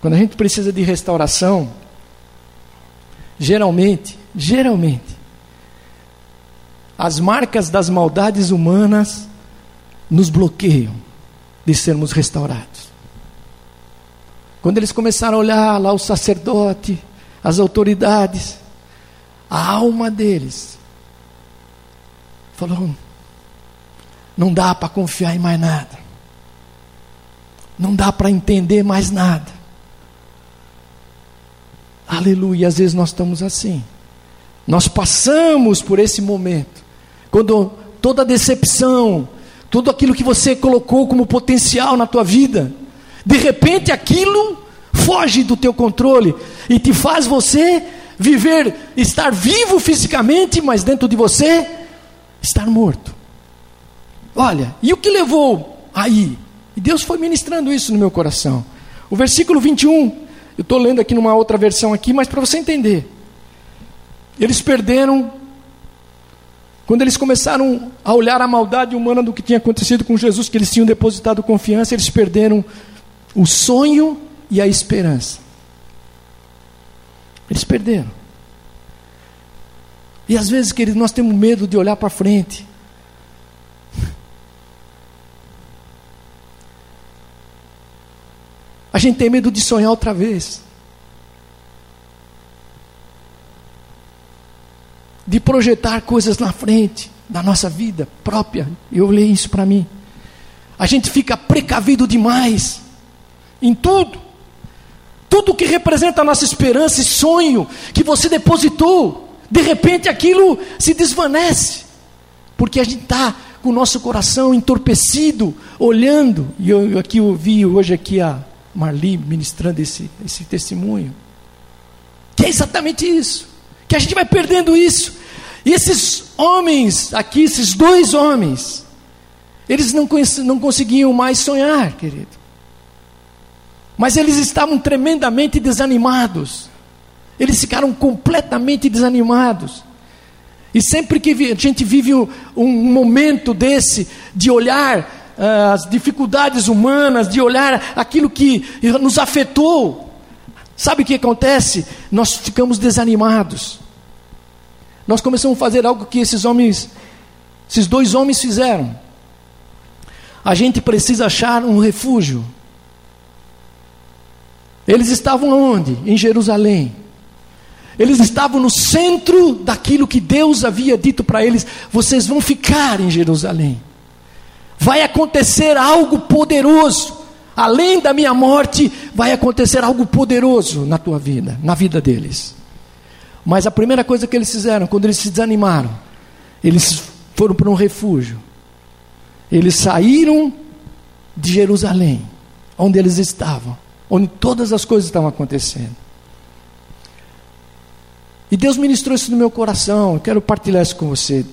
quando a gente precisa de restauração, geralmente, geralmente, as marcas das maldades humanas nos bloqueiam de sermos restaurados. Quando eles começaram a olhar lá o sacerdote, as autoridades, a alma deles falou: não dá para confiar em mais nada, não dá para entender mais nada. Aleluia, às vezes nós estamos assim. Nós passamos por esse momento, quando toda decepção, tudo aquilo que você colocou como potencial na tua vida, de repente aquilo foge do teu controle e te faz você viver, estar vivo fisicamente, mas dentro de você estar morto. Olha, e o que levou aí? E Deus foi ministrando isso no meu coração. O versículo 21, eu estou lendo aqui numa outra versão aqui, mas para você entender. Eles perderam, quando eles começaram a olhar a maldade humana do que tinha acontecido com Jesus, que eles tinham depositado confiança, eles perderam o sonho e a esperança. Eles perderam. E às vezes, queridos, nós temos medo de olhar para frente. A gente tem medo de sonhar outra vez. De projetar coisas na frente da nossa vida própria. Eu olhei isso para mim. A gente fica precavido demais em tudo. Tudo que representa a nossa esperança e sonho que você depositou, de repente aquilo se desvanece, porque a gente está com o nosso coração entorpecido, olhando. E eu aqui ouvi hoje aqui a Marli ministrando esse, esse testemunho. Que é exatamente isso. Que a gente vai perdendo isso. E esses homens aqui, esses dois homens, eles não, não conseguiam mais sonhar, querido. Mas eles estavam tremendamente desanimados. Eles ficaram completamente desanimados. E sempre que a gente vive um, um momento desse, de olhar as dificuldades humanas, de olhar aquilo que nos afetou, sabe o que acontece? Nós ficamos desanimados. Nós começamos a fazer algo que esses homens, esses dois homens fizeram. A gente precisa achar um refúgio. Eles estavam onde? Em Jerusalém. Eles estavam no centro daquilo que Deus havia dito para eles: vocês vão ficar em Jerusalém. Vai acontecer algo poderoso. Além da minha morte, vai acontecer algo poderoso na tua vida, na vida deles. Mas a primeira coisa que eles fizeram, quando eles se desanimaram, eles foram para um refúgio. Eles saíram de Jerusalém, onde eles estavam onde todas as coisas estavam acontecendo. E Deus ministrou isso no meu coração, eu quero partilhar isso com você.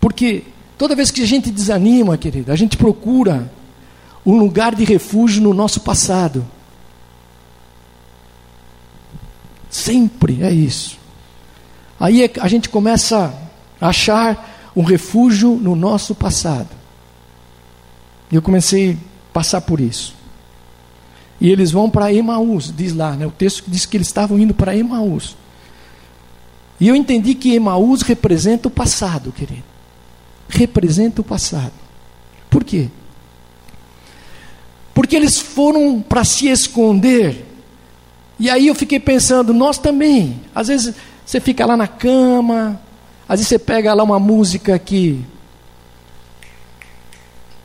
Porque toda vez que a gente desanima, querida, a gente procura um lugar de refúgio no nosso passado. Sempre é isso. Aí é a gente começa a achar um refúgio no nosso passado. E eu comecei a passar por isso. E eles vão para Emaús, diz lá, né? o texto diz que eles estavam indo para Emaús. E eu entendi que Emaús representa o passado, querido. Representa o passado. Por quê? porque eles foram para se esconder. E aí eu fiquei pensando, nós também. Às vezes você fica lá na cama, às vezes você pega lá uma música que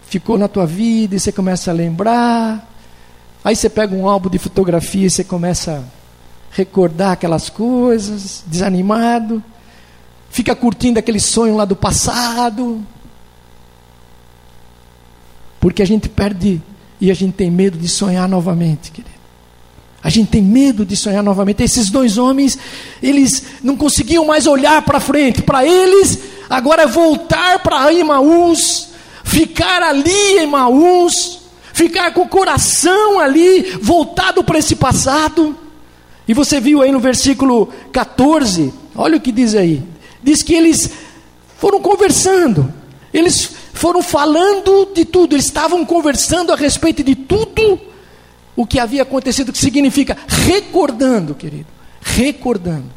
ficou na tua vida e você começa a lembrar. Aí você pega um álbum de fotografia e você começa a recordar aquelas coisas, desanimado. Fica curtindo aquele sonho lá do passado. Porque a gente perde e a gente tem medo de sonhar novamente, querido. A gente tem medo de sonhar novamente. Esses dois homens, eles não conseguiam mais olhar para frente. Para eles, agora é voltar para Imaús, ficar ali em Maús, ficar com o coração ali, voltado para esse passado. E você viu aí no versículo 14, olha o que diz aí. Diz que eles foram conversando, eles foram falando de tudo, eles estavam conversando a respeito de tudo o que havia acontecido, que significa recordando, querido, recordando.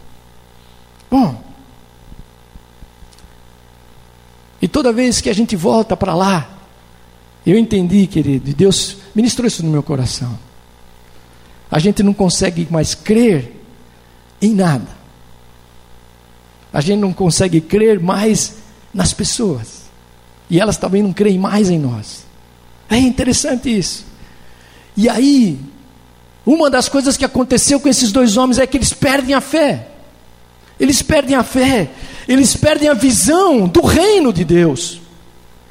Bom, e toda vez que a gente volta para lá, eu entendi, querido, e Deus ministrou isso no meu coração. A gente não consegue mais crer em nada. A gente não consegue crer mais nas pessoas. E elas também não creem mais em nós. É interessante isso. E aí, uma das coisas que aconteceu com esses dois homens é que eles perdem a fé. Eles perdem a fé, eles perdem a visão do reino de Deus.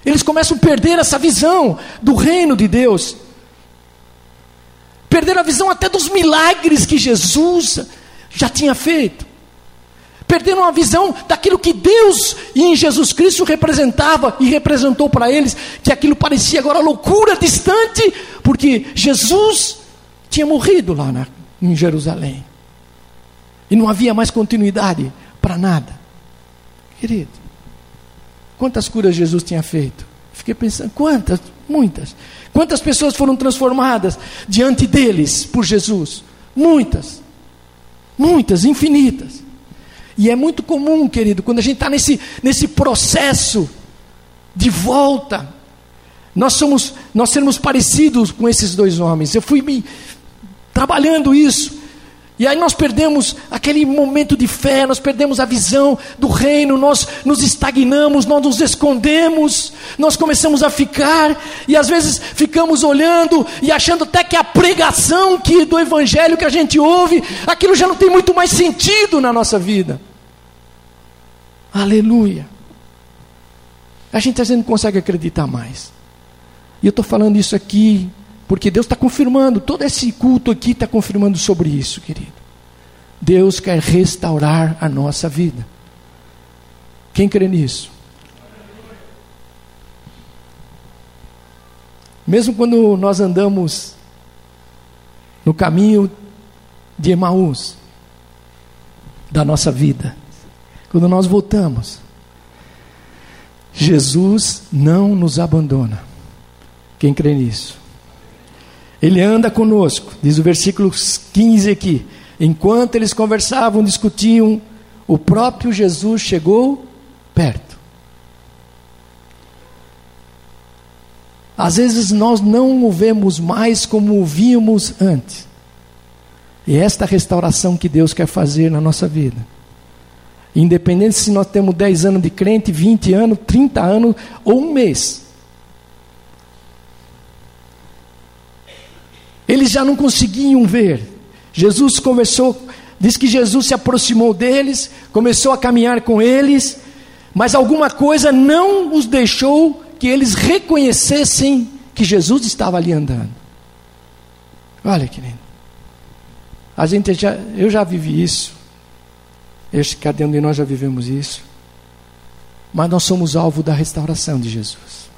Eles começam a perder essa visão do reino de Deus. Perderam a visão até dos milagres que Jesus já tinha feito. Perderam a visão daquilo que Deus em Jesus Cristo representava e representou para eles, que aquilo parecia agora loucura distante, porque Jesus tinha morrido lá na, em Jerusalém. E não havia mais continuidade para nada. Querido, quantas curas Jesus tinha feito? Fiquei pensando, quantas? Muitas. Quantas pessoas foram transformadas diante deles por Jesus? Muitas. Muitas, infinitas. E é muito comum, querido, quando a gente está nesse, nesse processo de volta nós somos, nós sermos parecidos com esses dois homens. Eu fui me trabalhando isso. E aí nós perdemos aquele momento de fé, nós perdemos a visão do reino, nós nos estagnamos, nós nos escondemos, nós começamos a ficar, e às vezes ficamos olhando e achando até que a pregação que do evangelho que a gente ouve, aquilo já não tem muito mais sentido na nossa vida. Aleluia. A gente às vezes não consegue acreditar mais. E eu estou falando isso aqui porque Deus está confirmando, todo esse culto aqui está confirmando sobre isso, querido. Deus quer restaurar a nossa vida. Quem crê nisso? Mesmo quando nós andamos no caminho de Emaús, da nossa vida, quando nós voltamos, Jesus não nos abandona. Quem crê nisso? Ele anda conosco, diz o versículo 15 aqui. Enquanto eles conversavam, discutiam, o próprio Jesus chegou perto. Às vezes nós não o vemos mais como o víamos antes. E é esta restauração que Deus quer fazer na nossa vida. Independente se nós temos 10 anos de crente, 20 anos, 30 anos ou um mês. Eles já não conseguiam ver. Jesus conversou, diz que Jesus se aproximou deles, começou a caminhar com eles, mas alguma coisa não os deixou que eles reconhecessem que Jesus estava ali andando. Olha, querido. A gente já, eu já vivi isso. Este, cada um de nós já vivemos isso. Mas nós somos alvo da restauração de Jesus.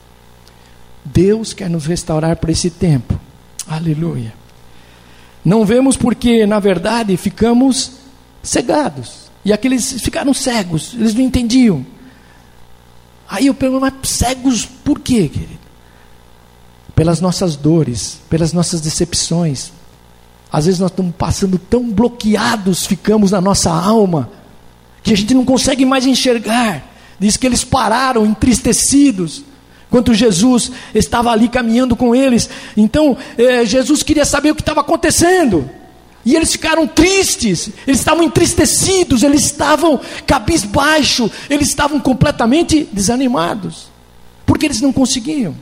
Deus quer nos restaurar para esse tempo. Aleluia. Não vemos porque, na verdade, ficamos cegados. E aqueles ficaram cegos, eles não entendiam. Aí eu pergunto, mas cegos por quê, querido? Pelas nossas dores, pelas nossas decepções. Às vezes nós estamos passando tão bloqueados, ficamos na nossa alma, que a gente não consegue mais enxergar. Diz que eles pararam entristecidos, Enquanto Jesus estava ali caminhando com eles, então eh, Jesus queria saber o que estava acontecendo. E eles ficaram tristes, eles estavam entristecidos, eles estavam cabisbaixo, eles estavam completamente desanimados, porque eles não conseguiam.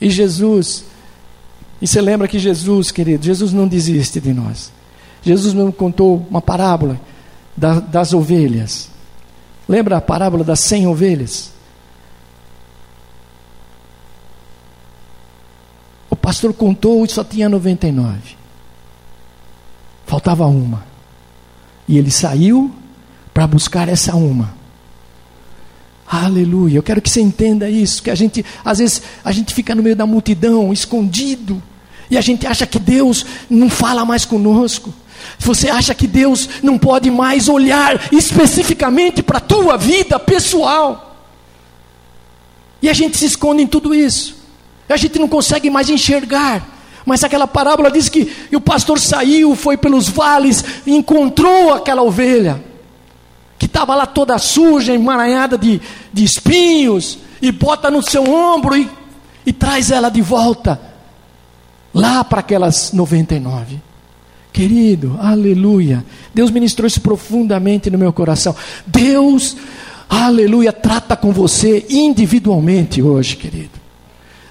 E Jesus, e você lembra que Jesus, querido, Jesus não desiste de nós. Jesus não contou uma parábola da, das ovelhas. Lembra a parábola das cem ovelhas? O pastor contou e só tinha 99. Faltava uma. E ele saiu para buscar essa uma. Aleluia. Eu quero que você entenda isso, que a gente às vezes a gente fica no meio da multidão, escondido, e a gente acha que Deus não fala mais conosco. Você acha que Deus não pode mais olhar especificamente para a tua vida pessoal. E a gente se esconde em tudo isso. A gente não consegue mais enxergar. Mas aquela parábola diz que o pastor saiu, foi pelos vales, encontrou aquela ovelha, que estava lá toda suja, emaranhada de, de espinhos, e bota no seu ombro e, e traz ela de volta, lá para aquelas 99. Querido, aleluia. Deus ministrou isso profundamente no meu coração. Deus, aleluia, trata com você individualmente hoje, querido.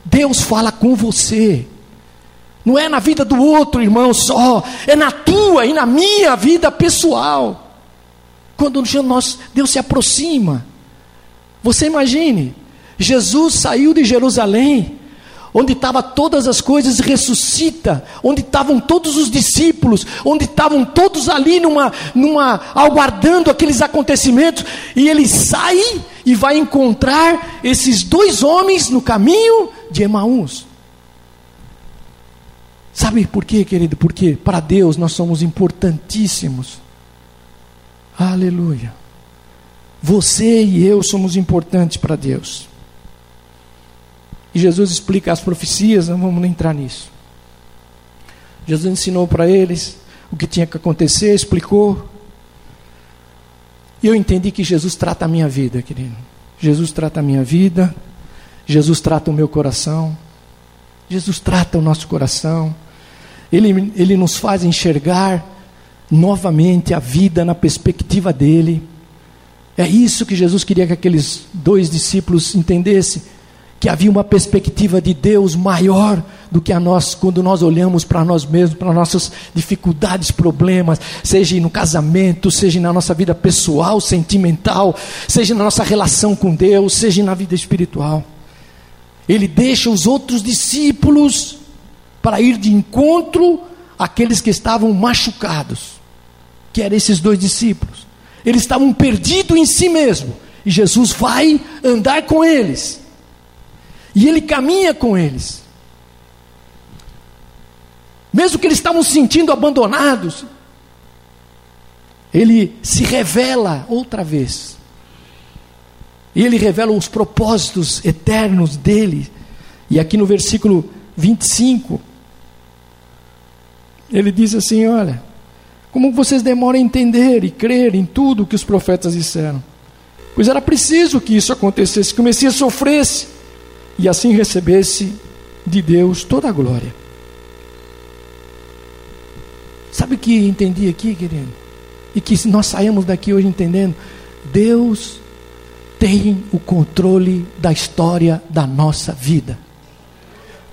Deus fala com você. Não é na vida do outro irmão só, é na tua e na minha vida pessoal. Quando nós, Deus se aproxima. Você imagine, Jesus saiu de Jerusalém onde estavam todas as coisas, ressuscita, onde estavam todos os discípulos, onde estavam todos ali numa, numa, aguardando aqueles acontecimentos, e ele sai e vai encontrar esses dois homens no caminho de Emaús. Sabe por quê, querido? Porque para Deus nós somos importantíssimos. Aleluia. Você e eu somos importantes para Deus. E Jesus explica as profecias, não vamos entrar nisso. Jesus ensinou para eles o que tinha que acontecer, explicou. E eu entendi que Jesus trata a minha vida, querido. Jesus trata a minha vida, Jesus trata o meu coração, Jesus trata o nosso coração. Ele, ele nos faz enxergar novamente a vida na perspectiva dele. É isso que Jesus queria que aqueles dois discípulos entendessem que havia uma perspectiva de Deus maior do que a nós quando nós olhamos para nós mesmos, para nossas dificuldades, problemas, seja no casamento, seja na nossa vida pessoal, sentimental, seja na nossa relação com Deus, seja na vida espiritual. Ele deixa os outros discípulos para ir de encontro àqueles que estavam machucados, que eram esses dois discípulos. Eles estavam perdidos em si mesmos, e Jesus vai andar com eles e ele caminha com eles. Mesmo que eles estavam se sentindo abandonados, ele se revela outra vez. E ele revela os propósitos eternos dele. E aqui no versículo 25, ele diz assim: Olha, como vocês demoram a entender e crer em tudo que os profetas disseram. Pois era preciso que isso acontecesse, que o Messias sofresse e assim recebesse de Deus toda a glória. Sabe o que entendi aqui, querido? E que nós saímos daqui hoje entendendo: Deus tem o controle da história da nossa vida.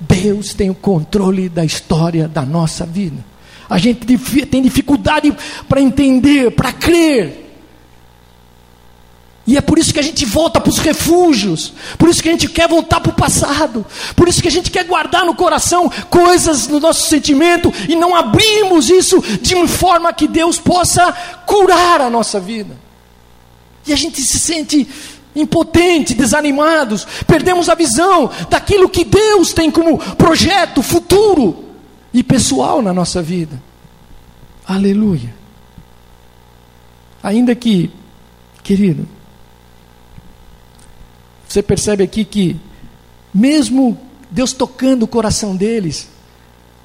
Deus tem o controle da história da nossa vida. A gente tem dificuldade para entender, para crer. E é por isso que a gente volta para os refúgios, por isso que a gente quer voltar para o passado, por isso que a gente quer guardar no coração coisas no nosso sentimento e não abrimos isso de uma forma que Deus possa curar a nossa vida. E a gente se sente impotente, desanimados, perdemos a visão daquilo que Deus tem como projeto futuro e pessoal na nossa vida. Aleluia. Ainda que, querido, você percebe aqui que, mesmo Deus tocando o coração deles,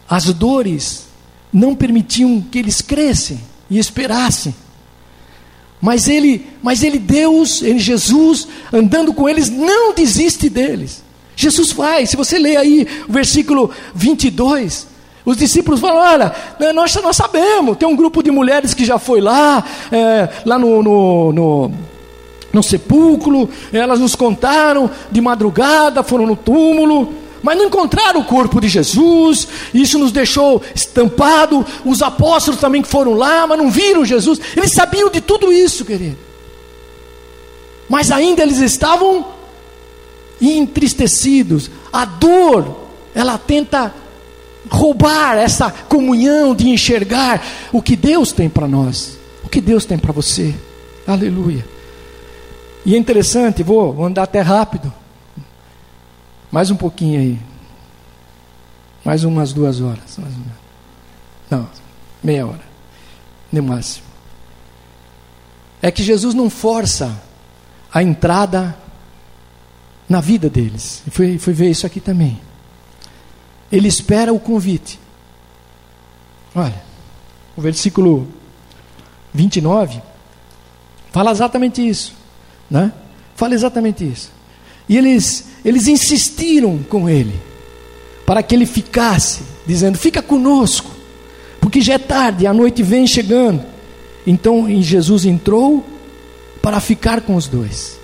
as dores não permitiam que eles crescem e esperassem. Mas ele, mas ele, Deus, ele, Jesus, andando com eles, não desiste deles. Jesus vai, se você ler aí o versículo 22, os discípulos falam: Olha, né, nós, nós sabemos, tem um grupo de mulheres que já foi lá, é, lá no, no, no, no sepulcro, elas nos contaram de madrugada, foram no túmulo, mas não encontraram o corpo de Jesus, isso nos deixou estampado. Os apóstolos também que foram lá, mas não viram Jesus, eles sabiam de tudo isso, querido, mas ainda eles estavam entristecidos. A dor, ela tenta roubar essa comunhão de enxergar o que Deus tem para nós, o que Deus tem para você. Aleluia. E é interessante, vou, andar até rápido. Mais um pouquinho aí. Mais umas duas horas. Não, meia hora. No máximo. É que Jesus não força a entrada na vida deles. E fui, fui ver isso aqui também. Ele espera o convite. Olha, o versículo 29 fala exatamente isso, né? Fala exatamente isso. E eles, eles insistiram com ele para que ele ficasse, dizendo: "Fica conosco, porque já é tarde, a noite vem chegando". Então, Jesus entrou para ficar com os dois.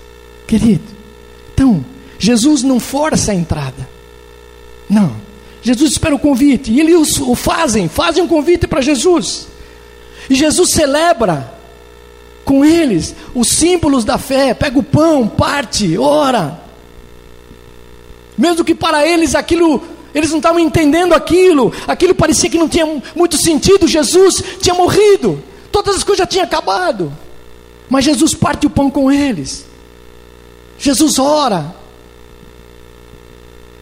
Querido, então, Jesus não força a entrada. Não. Jesus espera o convite. E eles o fazem, fazem um convite para Jesus. E Jesus celebra com eles os símbolos da fé. Pega o pão, parte, ora. Mesmo que para eles aquilo, eles não estavam entendendo aquilo, aquilo parecia que não tinha muito sentido. Jesus tinha morrido, todas as coisas já tinham acabado. Mas Jesus parte o pão com eles. Jesus ora,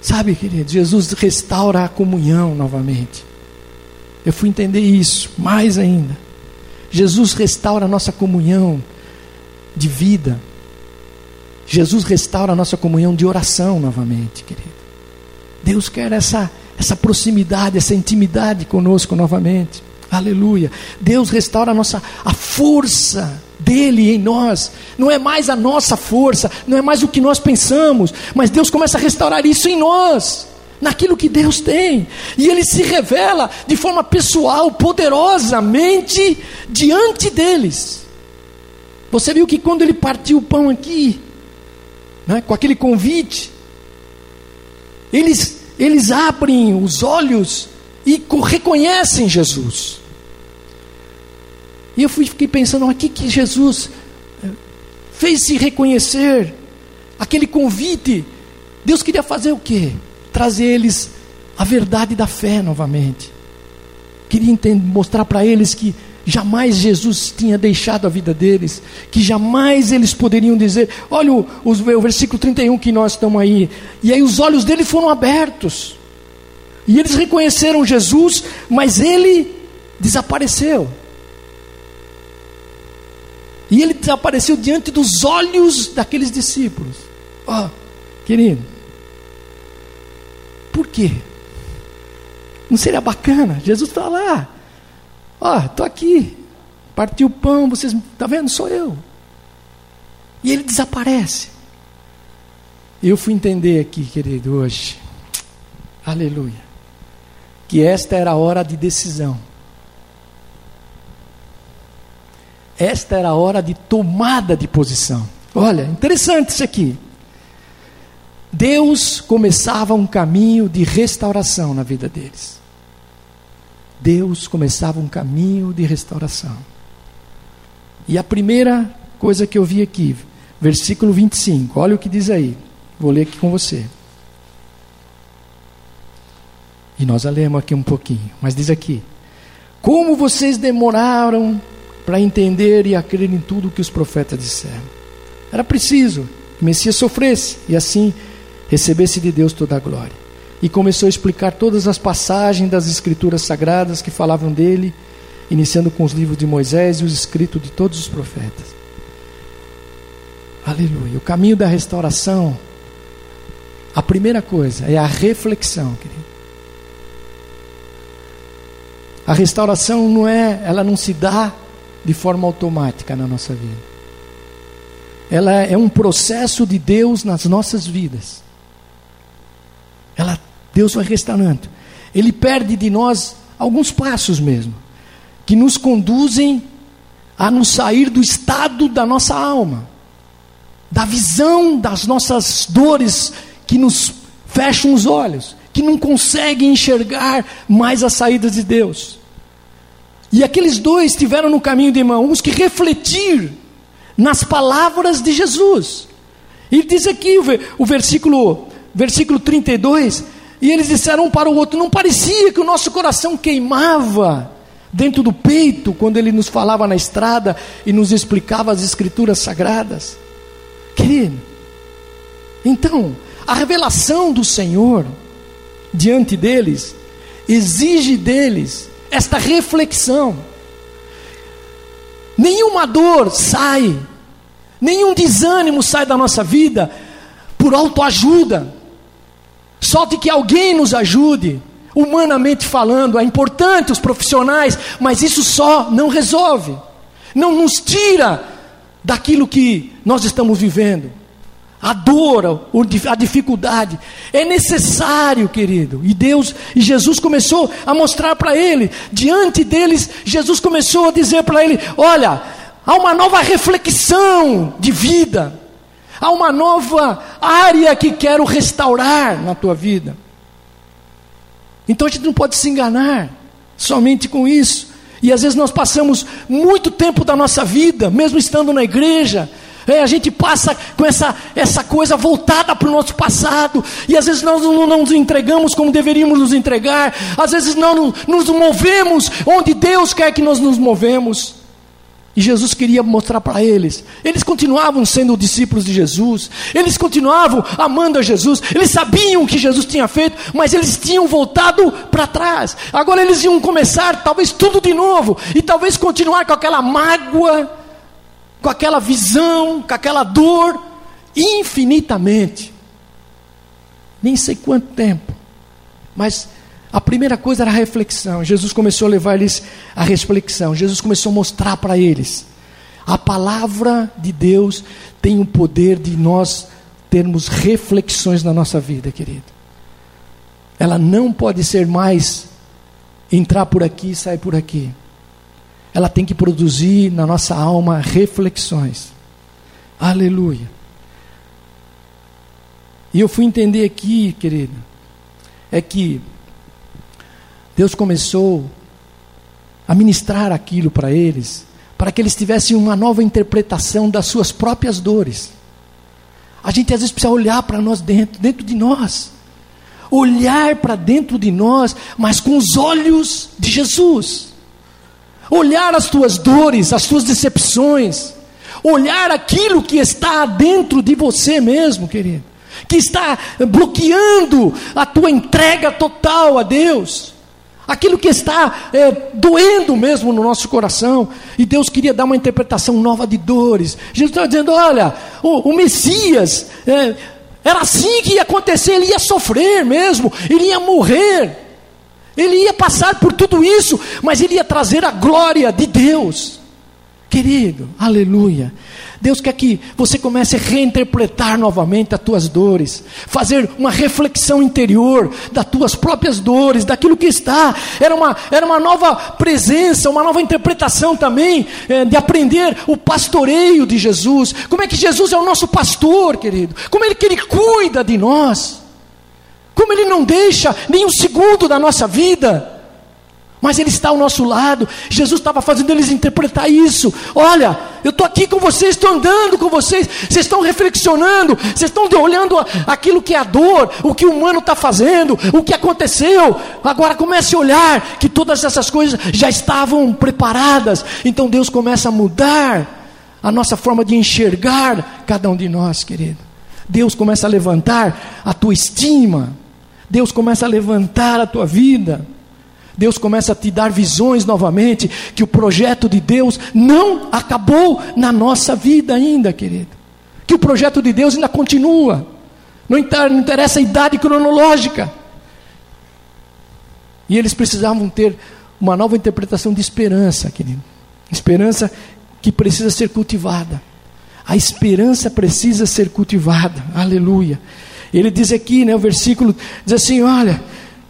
Sabe, querido, Jesus restaura a comunhão novamente. Eu fui entender isso mais ainda. Jesus restaura a nossa comunhão de vida. Jesus restaura a nossa comunhão de oração novamente, querido. Deus quer essa, essa proximidade, essa intimidade conosco novamente. Aleluia. Deus restaura a nossa a força dele em nós. Não é mais a nossa força, não é mais o que nós pensamos, mas Deus começa a restaurar isso em nós, naquilo que Deus tem. E ele se revela de forma pessoal, poderosamente diante deles. Você viu que quando ele partiu o pão aqui, né, com aquele convite, eles, eles abrem os olhos e reconhecem Jesus. E eu fui, fiquei pensando, aqui que Jesus eh, fez se reconhecer, aquele convite. Deus queria fazer o quê? Trazer eles a verdade da fé novamente. Queria mostrar para eles que jamais Jesus tinha deixado a vida deles, que jamais eles poderiam dizer, olha o, o, o versículo 31 que nós estamos aí, e aí os olhos deles foram abertos, e eles reconheceram Jesus, mas ele desapareceu. E ele desapareceu diante dos olhos daqueles discípulos. Ó, oh, querido, por quê? Não seria bacana? Jesus está lá. Ó, oh, estou aqui. Partiu o pão, vocês estão tá vendo? Sou eu. E ele desaparece. Eu fui entender aqui, querido, hoje. Aleluia. Que esta era a hora de decisão. Esta era a hora de tomada de posição. Olha, interessante isso aqui. Deus começava um caminho de restauração na vida deles. Deus começava um caminho de restauração. E a primeira coisa que eu vi aqui, versículo 25, olha o que diz aí. Vou ler aqui com você. E nós a lemos aqui um pouquinho, mas diz aqui: Como vocês demoraram para entender e a crer em tudo que os profetas disseram. Era preciso que o Messias sofresse e assim recebesse de Deus toda a glória. E começou a explicar todas as passagens das Escrituras Sagradas que falavam dele, iniciando com os livros de Moisés e os escritos de todos os profetas. Aleluia. O caminho da restauração, a primeira coisa é a reflexão, querido. A restauração não é, ela não se dá de forma automática na nossa vida. Ela é um processo de Deus nas nossas vidas. Ela, Deus vai restaurando. Ele perde de nós alguns passos mesmo, que nos conduzem a nos sair do estado da nossa alma, da visão das nossas dores que nos fecham os olhos, que não conseguem enxergar mais as saídas de Deus. E aqueles dois tiveram no caminho de Emaús que refletir nas palavras de Jesus. E diz aqui o versículo, versículo 32, e eles disseram um para o outro: não parecia que o nosso coração queimava dentro do peito quando ele nos falava na estrada e nos explicava as escrituras sagradas? Querido, então, a revelação do Senhor diante deles exige deles esta reflexão. Nenhuma dor sai, nenhum desânimo sai da nossa vida por autoajuda. De que alguém nos ajude, humanamente falando, é importante os profissionais, mas isso só não resolve, não nos tira daquilo que nós estamos vivendo. A dor, a dificuldade, é necessário, querido. E Deus, e Jesus começou a mostrar para ele, diante deles, Jesus começou a dizer para ele: Olha, há uma nova reflexão de vida, Há uma nova área que quero restaurar na tua vida. Então a gente não pode se enganar somente com isso. E às vezes nós passamos muito tempo da nossa vida, mesmo estando na igreja, é, a gente passa com essa, essa coisa voltada para o nosso passado, e às vezes nós não, não, nos entregamos como deveríamos nos entregar, às vezes não nos movemos onde Deus quer que nós nos movemos. E Jesus queria mostrar para eles. Eles continuavam sendo discípulos de Jesus. Eles continuavam amando a Jesus. Eles sabiam o que Jesus tinha feito, mas eles tinham voltado para trás. Agora eles iam começar, talvez tudo de novo, e talvez continuar com aquela mágoa, com aquela visão, com aquela dor, infinitamente. Nem sei quanto tempo, mas a primeira coisa era a reflexão. Jesus começou a levar eles à reflexão. Jesus começou a mostrar para eles. A palavra de Deus tem o poder de nós termos reflexões na nossa vida, querido. Ela não pode ser mais entrar por aqui e sair por aqui. Ela tem que produzir na nossa alma reflexões. Aleluia. E eu fui entender aqui, querido, é que Deus começou a ministrar aquilo para eles, para que eles tivessem uma nova interpretação das suas próprias dores. A gente às vezes precisa olhar para nós dentro, dentro de nós. Olhar para dentro de nós, mas com os olhos de Jesus. Olhar as tuas dores, as tuas decepções. Olhar aquilo que está dentro de você mesmo, querido. Que está bloqueando a tua entrega total a Deus aquilo que está é, doendo mesmo no nosso coração, e Deus queria dar uma interpretação nova de dores. Jesus está dizendo: olha, o, o Messias, é, era assim que ia acontecer, ele ia sofrer mesmo, ele ia morrer, ele ia passar por tudo isso, mas ele ia trazer a glória de Deus. Querido, aleluia. Deus quer que você comece a reinterpretar novamente as tuas dores, fazer uma reflexão interior das tuas próprias dores, daquilo que está. Era uma, era uma nova presença, uma nova interpretação também é, de aprender o pastoreio de Jesus. Como é que Jesus é o nosso pastor, querido? Como é que Ele cuida de nós? Como Ele não deixa nem um segundo da nossa vida mas Ele está ao nosso lado. Jesus estava fazendo eles interpretar isso. Olha, eu estou aqui com vocês, estou andando com vocês, vocês estão reflexionando, vocês estão olhando aquilo que é a dor, o que o humano está fazendo, o que aconteceu. Agora comece a olhar que todas essas coisas já estavam preparadas. Então Deus começa a mudar a nossa forma de enxergar cada um de nós, querido. Deus começa a levantar a tua estima. Deus começa a levantar a tua vida. Deus começa a te dar visões novamente, que o projeto de Deus não acabou na nossa vida ainda, querido. Que o projeto de Deus ainda continua. Não interessa a idade cronológica. E eles precisavam ter uma nova interpretação de esperança, querido. Esperança que precisa ser cultivada. A esperança precisa ser cultivada. Aleluia. Ele diz aqui, né, o versículo diz assim: olha,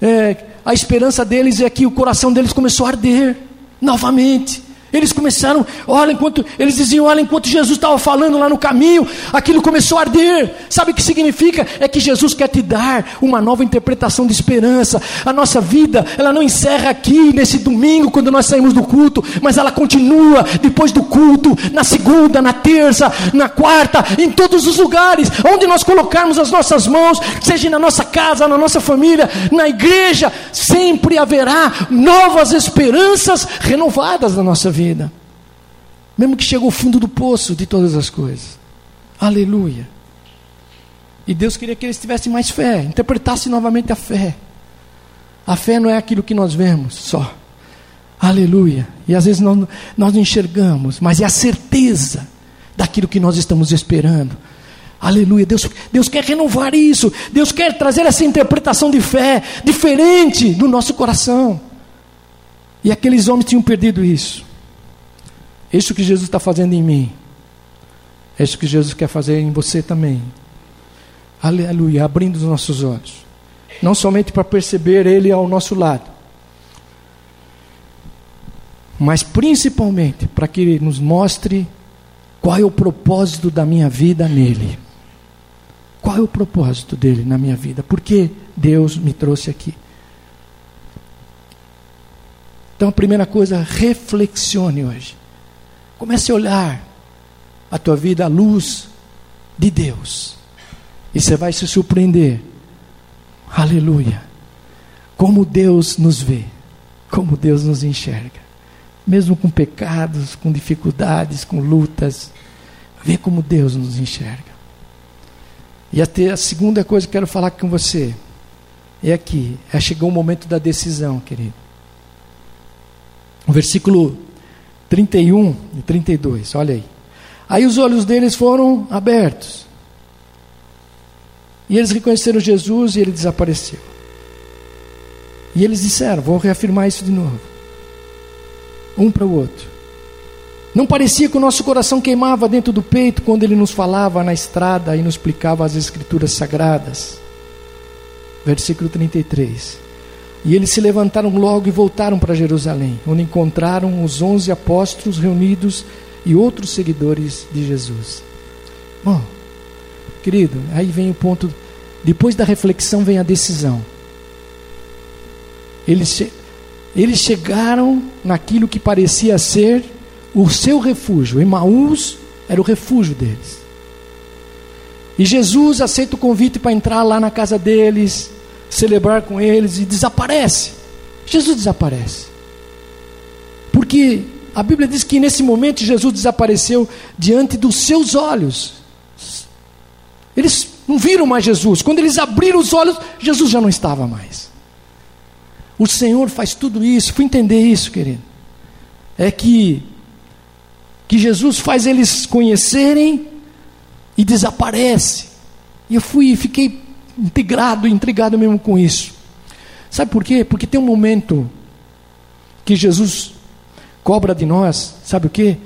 é, a esperança deles é que o coração deles começou a arder novamente. Eles começaram, olha, enquanto eles diziam, olha, enquanto Jesus estava falando lá no caminho, aquilo começou a arder. Sabe o que significa? É que Jesus quer te dar uma nova interpretação de esperança. A nossa vida, ela não encerra aqui nesse domingo quando nós saímos do culto, mas ela continua depois do culto, na segunda, na terça, na quarta, em todos os lugares, onde nós colocarmos as nossas mãos, seja na nossa casa, na nossa família, na igreja, sempre haverá novas esperanças renovadas na nossa vida vida. Mesmo que chegou ao fundo do poço de todas as coisas. Aleluia. E Deus queria que eles tivessem mais fé, interpretassem novamente a fé. A fé não é aquilo que nós vemos só. Aleluia. E às vezes nós, nós enxergamos, mas é a certeza daquilo que nós estamos esperando. Aleluia. Deus, Deus quer renovar isso. Deus quer trazer essa interpretação de fé diferente no nosso coração. E aqueles homens tinham perdido isso. Isso que Jesus está fazendo em mim. É isso que Jesus quer fazer em você também. Aleluia, abrindo os nossos olhos. Não somente para perceber Ele ao nosso lado, mas principalmente para que Ele nos mostre qual é o propósito da minha vida nele. Qual é o propósito dele na minha vida? Por que Deus me trouxe aqui? Então, a primeira coisa, reflexione hoje. Comece a olhar a tua vida à luz de Deus. E você vai se surpreender. Aleluia. Como Deus nos vê, como Deus nos enxerga. Mesmo com pecados, com dificuldades, com lutas, vê como Deus nos enxerga. E até a segunda coisa que quero falar com você é aqui, é chegou o momento da decisão, querido. O versículo 31 e 32, olha aí. Aí os olhos deles foram abertos. E eles reconheceram Jesus e ele desapareceu. E eles disseram: Vou reafirmar isso de novo. Um para o outro. Não parecia que o nosso coração queimava dentro do peito quando ele nos falava na estrada e nos explicava as Escrituras sagradas. Versículo 33. E eles se levantaram logo e voltaram para Jerusalém, onde encontraram os onze apóstolos reunidos e outros seguidores de Jesus. Bom, querido, aí vem o ponto. Depois da reflexão vem a decisão. Eles, che eles chegaram naquilo que parecia ser o seu refúgio. Emaús era o refúgio deles. E Jesus aceita o convite para entrar lá na casa deles, celebrar com eles e desaparece. Jesus desaparece. Porque a Bíblia diz que nesse momento Jesus desapareceu diante dos seus olhos. Eles não viram mais Jesus. Quando eles abriram os olhos, Jesus já não estava mais. O Senhor faz tudo isso. Fui entender isso, querido. É que que Jesus faz eles conhecerem e desaparece. E eu fui, fiquei integrado, intrigado mesmo com isso. Sabe por quê? Porque tem um momento que Jesus cobra de nós, sabe o quê?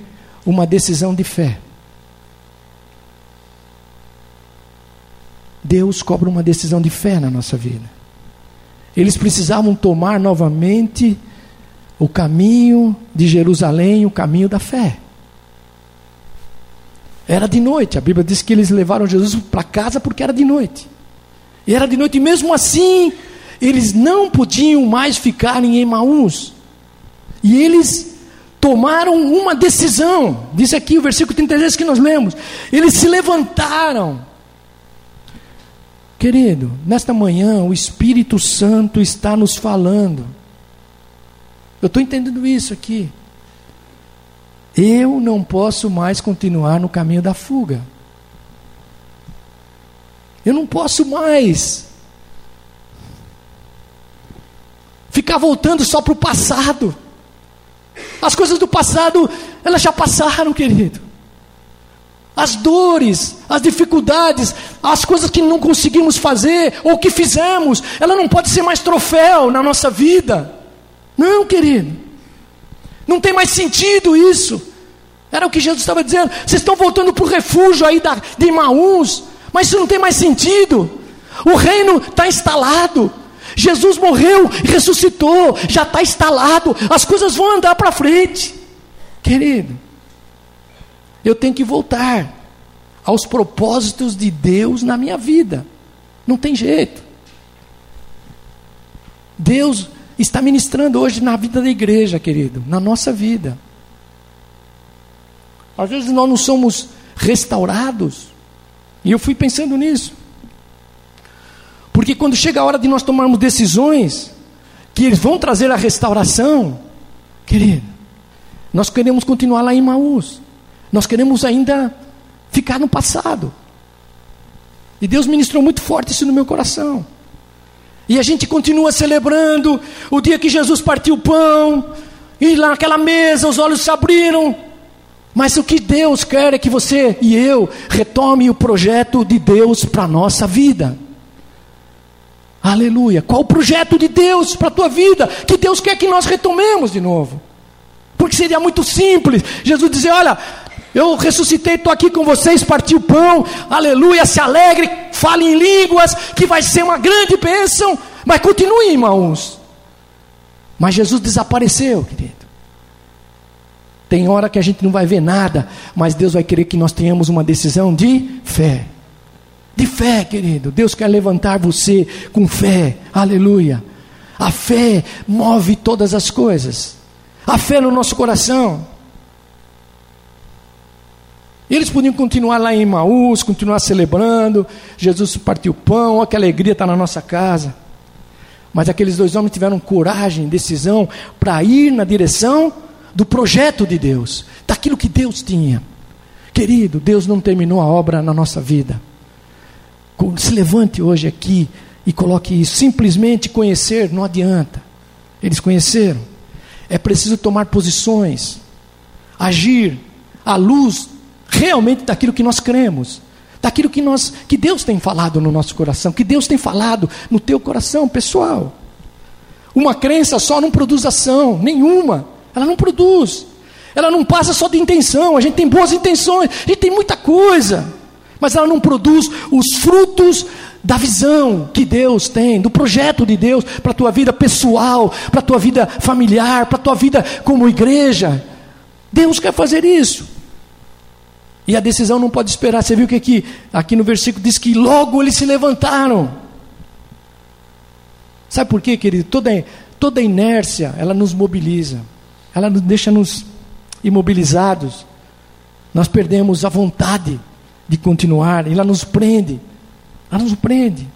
Uma decisão de fé. Deus cobra uma decisão de fé na nossa vida. Eles precisavam tomar novamente o caminho de Jerusalém, o caminho da fé. Era de noite, a Bíblia diz que eles levaram Jesus para casa porque era de noite. E era de noite, e mesmo assim, eles não podiam mais ficar em Emaús. E eles tomaram uma decisão. Diz aqui o versículo 33 que nós lemos. Eles se levantaram. Querido, nesta manhã o Espírito Santo está nos falando. Eu estou entendendo isso aqui. Eu não posso mais continuar no caminho da fuga. Eu não posso mais ficar voltando só para o passado. As coisas do passado, elas já passaram, querido. As dores, as dificuldades, as coisas que não conseguimos fazer ou que fizemos, ela não pode ser mais troféu na nossa vida. Não, querido. Não tem mais sentido isso. Era o que Jesus estava dizendo. Vocês estão voltando para o refúgio aí da, de Maús, mas isso não tem mais sentido. O reino está instalado. Jesus morreu, ressuscitou, já está instalado, as coisas vão andar para frente. Querido, eu tenho que voltar aos propósitos de Deus na minha vida. Não tem jeito. Deus está ministrando hoje na vida da igreja, querido, na nossa vida. Às vezes nós não somos restaurados, e eu fui pensando nisso. Porque quando chega a hora de nós tomarmos decisões, que eles vão trazer a restauração, querido, nós queremos continuar lá em Maús, nós queremos ainda ficar no passado. E Deus ministrou muito forte isso no meu coração. E a gente continua celebrando o dia que Jesus partiu o pão, e lá naquela mesa os olhos se abriram. Mas o que Deus quer é que você e eu retome o projeto de Deus para a nossa vida. Aleluia. Qual o projeto de Deus para a tua vida? Que Deus quer que nós retomemos de novo. Porque seria muito simples Jesus dizer: Olha, eu ressuscitei, estou aqui com vocês, parti o pão, aleluia, se alegre, fale em línguas, que vai ser uma grande bênção, mas continue, irmãos. Mas Jesus desapareceu, querido. Tem hora que a gente não vai ver nada, mas Deus vai querer que nós tenhamos uma decisão de fé. De fé, querido. Deus quer levantar você com fé, aleluia. A fé move todas as coisas. A fé no nosso coração. Eles podiam continuar lá em Maús, continuar celebrando, Jesus partiu o pão, olha que alegria está na nossa casa. Mas aqueles dois homens tiveram coragem, decisão para ir na direção do projeto de Deus, daquilo que Deus tinha. Querido, Deus não terminou a obra na nossa vida. Se levante hoje aqui e coloque isso. Simplesmente conhecer não adianta. Eles conheceram. É preciso tomar posições, agir à luz realmente daquilo que nós cremos, daquilo que nós que Deus tem falado no nosso coração, que Deus tem falado no teu coração, pessoal. Uma crença só não produz ação nenhuma. Ela não produz. Ela não passa só de intenção. A gente tem boas intenções, a gente tem muita coisa, mas ela não produz os frutos da visão que Deus tem, do projeto de Deus para a tua vida pessoal, para a tua vida familiar, para a tua vida como igreja. Deus quer fazer isso. E a decisão não pode esperar. Você viu que aqui, aqui no versículo diz que logo eles se levantaram. Sabe por quê, querido? Toda, toda inércia, ela nos mobiliza. Ela nos deixa nos imobilizados. Nós perdemos a vontade de continuar. Ela nos prende. Ela nos prende.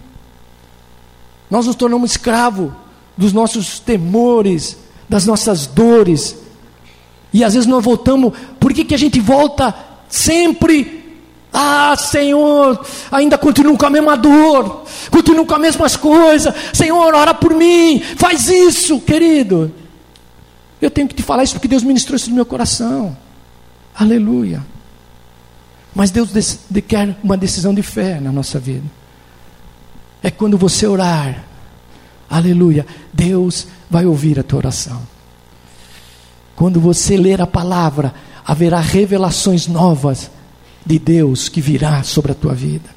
Nós nos tornamos escravos dos nossos temores, das nossas dores. E às vezes nós voltamos. Por que, que a gente volta Sempre, ah, Senhor, ainda continuo com a mesma dor, continuo com as mesmas coisas. Senhor, ora por mim, faz isso, querido. Eu tenho que te falar isso porque Deus ministrou isso no meu coração. Aleluia. Mas Deus quer uma decisão de fé na nossa vida. É quando você orar, aleluia, Deus vai ouvir a tua oração. Quando você ler a palavra, haverá revelações novas de Deus que virá sobre a tua vida.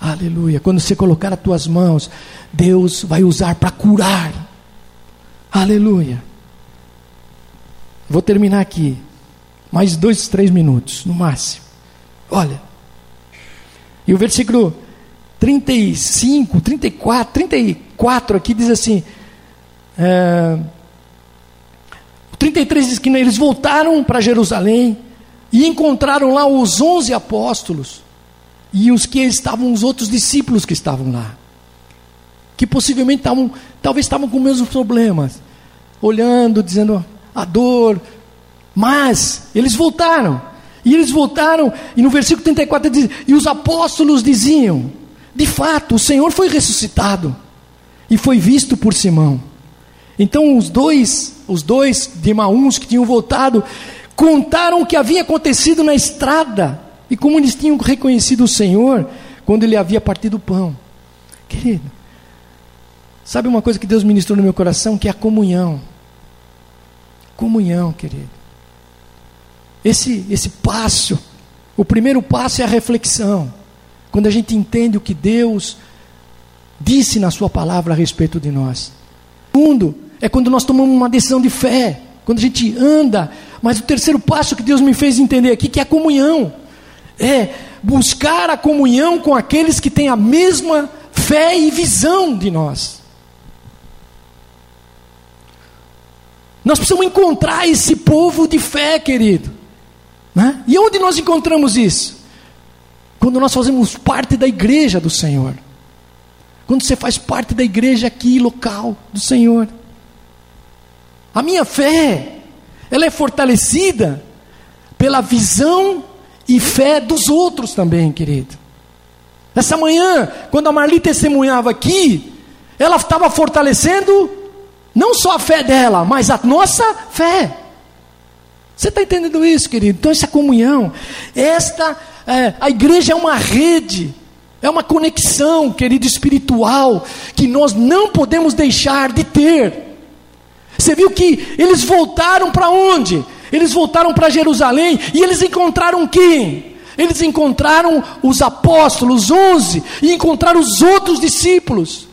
Aleluia. Quando você colocar as tuas mãos, Deus vai usar para curar. Aleluia. Vou terminar aqui. Mais dois, três minutos, no máximo. Olha. E o versículo 35, 34, 34 aqui diz assim. É, 33 diz que eles voltaram para Jerusalém e encontraram lá os onze apóstolos e os que estavam, os outros discípulos que estavam lá, que possivelmente estavam, talvez estavam com os mesmos problemas, olhando, dizendo a dor, mas eles voltaram, e eles voltaram, e no versículo 34 diz: E os apóstolos diziam: De fato, o Senhor foi ressuscitado e foi visto por Simão. Então os dois, os dois de Maús que tinham voltado, contaram o que havia acontecido na estrada e como eles tinham reconhecido o Senhor quando ele havia partido o pão. Querido, sabe uma coisa que Deus ministrou no meu coração que é a comunhão. Comunhão, querido. Esse, esse passo, o primeiro passo é a reflexão. Quando a gente entende o que Deus disse na Sua palavra a respeito de nós. O segundo é quando nós tomamos uma decisão de fé, quando a gente anda. Mas o terceiro passo que Deus me fez entender aqui, que é a comunhão, é buscar a comunhão com aqueles que têm a mesma fé e visão de nós. Nós precisamos encontrar esse povo de fé, querido. Né? E onde nós encontramos isso? Quando nós fazemos parte da igreja do Senhor. Quando você faz parte da igreja aqui, local do Senhor. A minha fé, ela é fortalecida pela visão e fé dos outros também, querido. Essa manhã, quando a Marli testemunhava aqui, ela estava fortalecendo não só a fé dela, mas a nossa fé. Você está entendendo isso, querido? Então, essa comunhão, esta, é, a igreja é uma rede, é uma conexão, querido, espiritual, que nós não podemos deixar de ter. Você viu que eles voltaram para onde? Eles voltaram para Jerusalém e eles encontraram quem? Eles encontraram os apóstolos, onze, e encontraram os outros discípulos.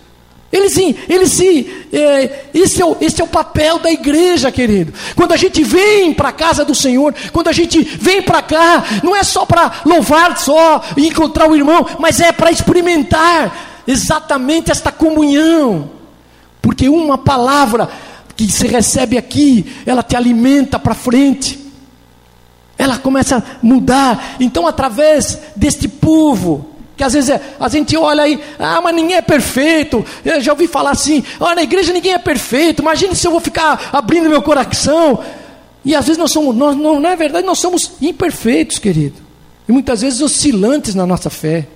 Eles, eles se, é, esse, é o, esse é o papel da igreja, querido. Quando a gente vem para a casa do Senhor, quando a gente vem para cá, não é só para louvar só e encontrar o irmão, mas é para experimentar exatamente esta comunhão. Porque uma palavra que se recebe aqui, ela te alimenta para frente. Ela começa a mudar. Então, através deste povo, que às vezes é, a gente olha aí, ah, mas ninguém é perfeito. Eu já ouvi falar assim, ah, na igreja ninguém é perfeito. Imagine se eu vou ficar abrindo meu coração. E às vezes nós somos, nós, não, na verdade, nós somos imperfeitos, querido. E muitas vezes oscilantes na nossa fé.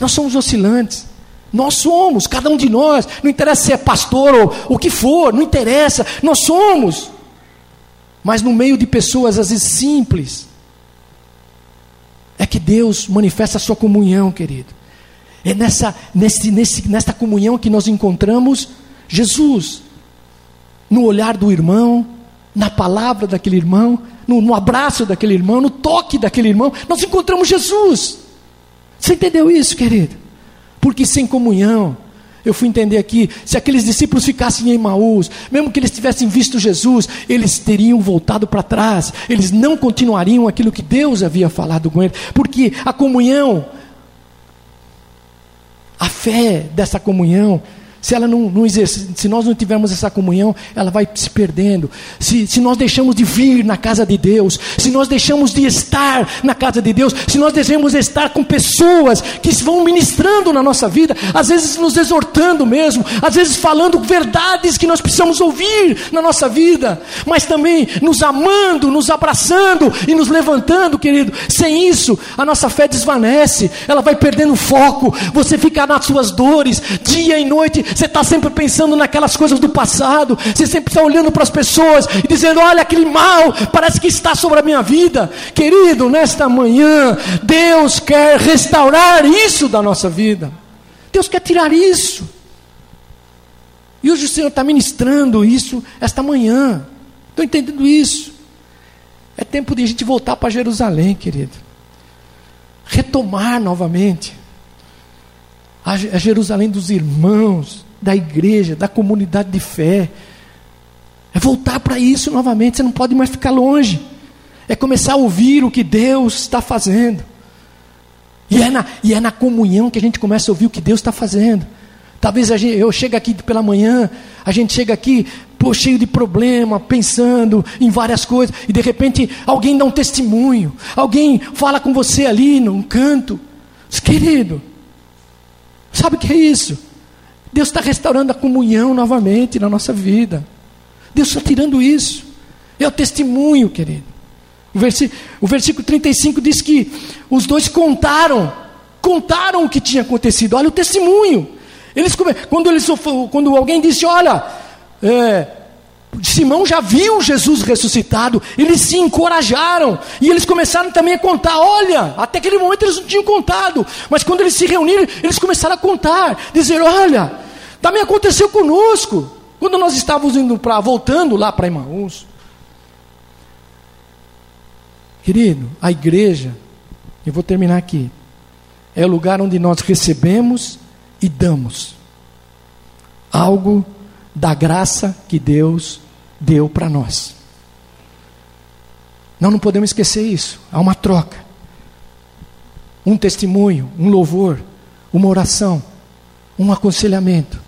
Nós somos oscilantes. Nós somos, cada um de nós, não interessa se é pastor ou o que for, não interessa, nós somos. Mas no meio de pessoas às vezes simples, é que Deus manifesta a sua comunhão, querido. É nessa, nesse, nesse, nesta comunhão que nós encontramos Jesus. No olhar do irmão, na palavra daquele irmão, no, no abraço daquele irmão, no toque daquele irmão, nós encontramos Jesus. Você entendeu isso, querido? Porque sem comunhão, eu fui entender aqui, se aqueles discípulos ficassem em Maús, mesmo que eles tivessem visto Jesus, eles teriam voltado para trás, eles não continuariam aquilo que Deus havia falado com eles, porque a comunhão, a fé dessa comunhão, se, ela não, não se nós não tivermos essa comunhão, ela vai se perdendo. Se, se nós deixamos de vir na casa de Deus, se nós deixamos de estar na casa de Deus, se nós devemos estar com pessoas que vão ministrando na nossa vida, às vezes nos exortando mesmo, às vezes falando verdades que nós precisamos ouvir na nossa vida, mas também nos amando, nos abraçando e nos levantando, querido. Sem isso, a nossa fé desvanece, ela vai perdendo foco, você fica nas suas dores, dia e noite, você está sempre pensando naquelas coisas do passado, você sempre está olhando para as pessoas e dizendo: Olha, aquele mal parece que está sobre a minha vida. Querido, nesta manhã, Deus quer restaurar isso da nossa vida, Deus quer tirar isso. E hoje o Senhor está ministrando isso esta manhã. Estou entendendo isso. É tempo de a gente voltar para Jerusalém, querido. Retomar novamente a Jerusalém dos irmãos, da igreja, da comunidade de fé. É voltar para isso novamente, você não pode mais ficar longe. É começar a ouvir o que Deus está fazendo. E é, na, e é na comunhão que a gente começa a ouvir o que Deus está fazendo. Talvez gente, eu chegue aqui pela manhã, a gente chega aqui pô, cheio de problema, pensando em várias coisas, e de repente alguém dá um testemunho, alguém fala com você ali num canto. Querido, sabe o que é isso? Deus está restaurando a comunhão novamente na nossa vida. Deus está tirando isso. É o testemunho, querido. O versículo, o versículo 35 diz que os dois contaram, contaram o que tinha acontecido. Olha o testemunho. Eles, quando, eles, quando alguém disse, olha, é, Simão já viu Jesus ressuscitado, eles se encorajaram e eles começaram também a contar. Olha, até aquele momento eles não tinham contado, mas quando eles se reuniram, eles começaram a contar, dizer: Olha, também aconteceu conosco. Quando nós estávamos indo para, voltando lá para Emaús, Querido, a igreja, eu vou terminar aqui, é o lugar onde nós recebemos e damos algo da graça que Deus deu para nós. Nós não podemos esquecer isso. Há uma troca. Um testemunho, um louvor, uma oração, um aconselhamento.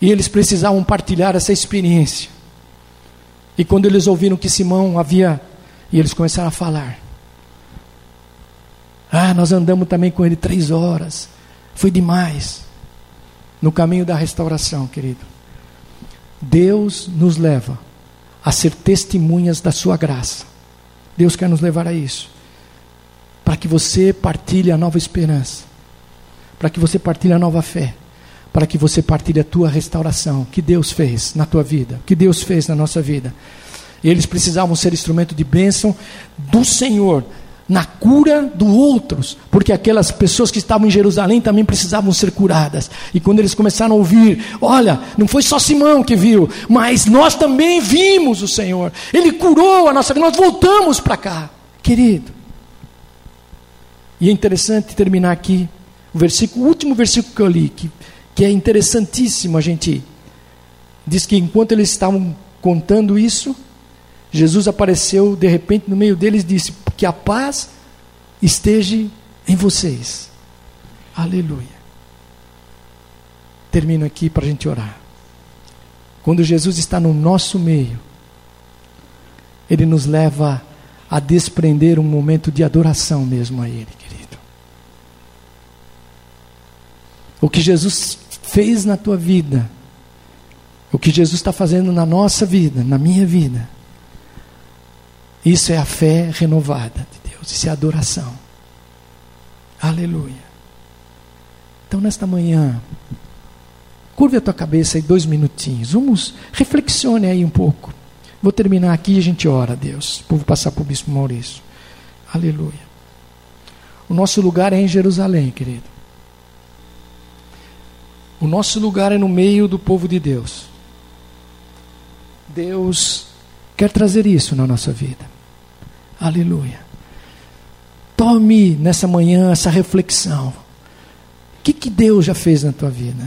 E eles precisavam partilhar essa experiência. E quando eles ouviram que Simão havia. E eles começaram a falar. Ah, nós andamos também com ele três horas. Foi demais. No caminho da restauração, querido. Deus nos leva a ser testemunhas da sua graça. Deus quer nos levar a isso. Para que você partilhe a nova esperança. Para que você partilhe a nova fé. Para que você partilhe a tua restauração. Que Deus fez na tua vida. Que Deus fez na nossa vida. E eles precisavam ser instrumento de bênção do Senhor na cura dos outros, porque aquelas pessoas que estavam em Jerusalém também precisavam ser curadas. E quando eles começaram a ouvir, olha, não foi só Simão que viu, mas nós também vimos o Senhor. Ele curou a nossa vida, nós voltamos para cá, querido. E é interessante terminar aqui o versículo, o último versículo que eu li, que, que é interessantíssimo a gente. Diz que enquanto eles estavam contando isso, Jesus apareceu de repente no meio deles e disse: Que a paz esteja em vocês. Aleluia. Termino aqui para a gente orar. Quando Jesus está no nosso meio, Ele nos leva a desprender um momento de adoração mesmo a Ele, querido. O que Jesus fez na tua vida, o que Jesus está fazendo na nossa vida, na minha vida, isso é a fé renovada de Deus, isso é adoração. Aleluia. Então, nesta manhã, curve a tua cabeça aí dois minutinhos. Vamos, reflexione aí um pouco. Vou terminar aqui e a gente ora Deus. Vou passar para o Bispo Maurício. Aleluia. O nosso lugar é em Jerusalém, querido. O nosso lugar é no meio do povo de Deus. Deus quer trazer isso na nossa vida. Aleluia. Tome nessa manhã essa reflexão. O que, que Deus já fez na tua vida?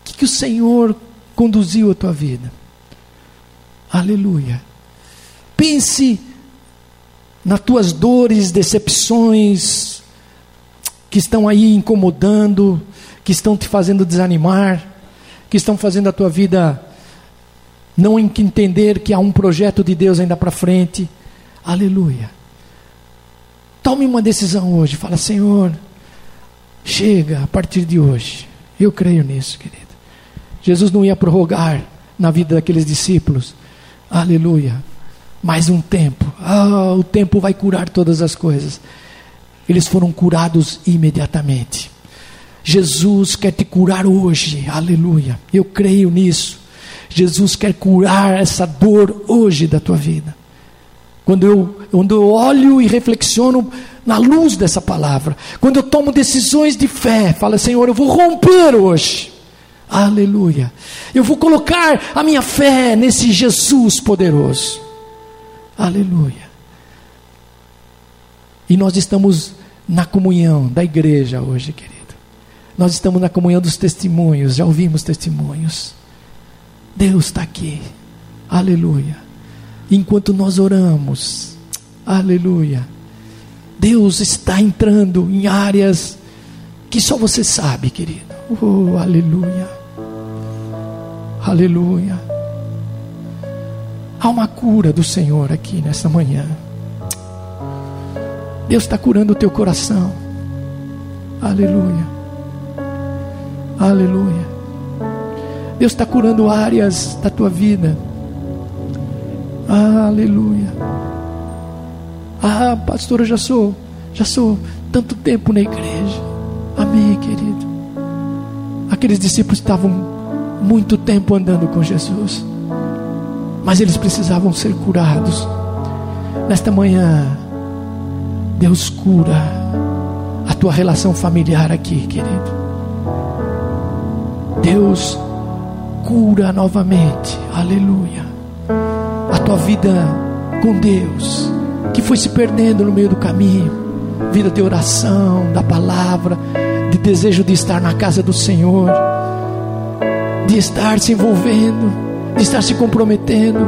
O que, que o Senhor conduziu a tua vida? Aleluia. Pense nas tuas dores, decepções que estão aí incomodando, que estão te fazendo desanimar, que estão fazendo a tua vida não entender que há um projeto de Deus ainda para frente. Aleluia. Tome uma decisão hoje. Fala, Senhor, chega a partir de hoje. Eu creio nisso, querido. Jesus não ia prorrogar na vida daqueles discípulos. Aleluia. Mais um tempo. Ah, o tempo vai curar todas as coisas. Eles foram curados imediatamente. Jesus quer te curar hoje. Aleluia. Eu creio nisso. Jesus quer curar essa dor hoje da tua vida. Quando eu, quando eu olho e reflexiono na luz dessa palavra, quando eu tomo decisões de fé, fala, Senhor, eu vou romper hoje. Aleluia. Eu vou colocar a minha fé nesse Jesus poderoso. Aleluia. E nós estamos na comunhão da igreja hoje, querido. Nós estamos na comunhão dos testemunhos, já ouvimos testemunhos. Deus está aqui. Aleluia. Enquanto nós oramos, aleluia. Deus está entrando em áreas que só você sabe, querido. Oh, aleluia. Aleluia. Há uma cura do Senhor aqui nessa manhã. Deus está curando o teu coração. Aleluia. Aleluia. Deus está curando áreas da tua vida. Aleluia. Ah, pastor, eu já sou, já sou tanto tempo na igreja. Amém, querido. Aqueles discípulos estavam muito tempo andando com Jesus, mas eles precisavam ser curados. Nesta manhã, Deus cura a tua relação familiar aqui, querido. Deus cura novamente. Aleluia. Tua vida com Deus, que foi se perdendo no meio do caminho, vida de oração, da palavra, de desejo de estar na casa do Senhor, de estar se envolvendo, de estar se comprometendo.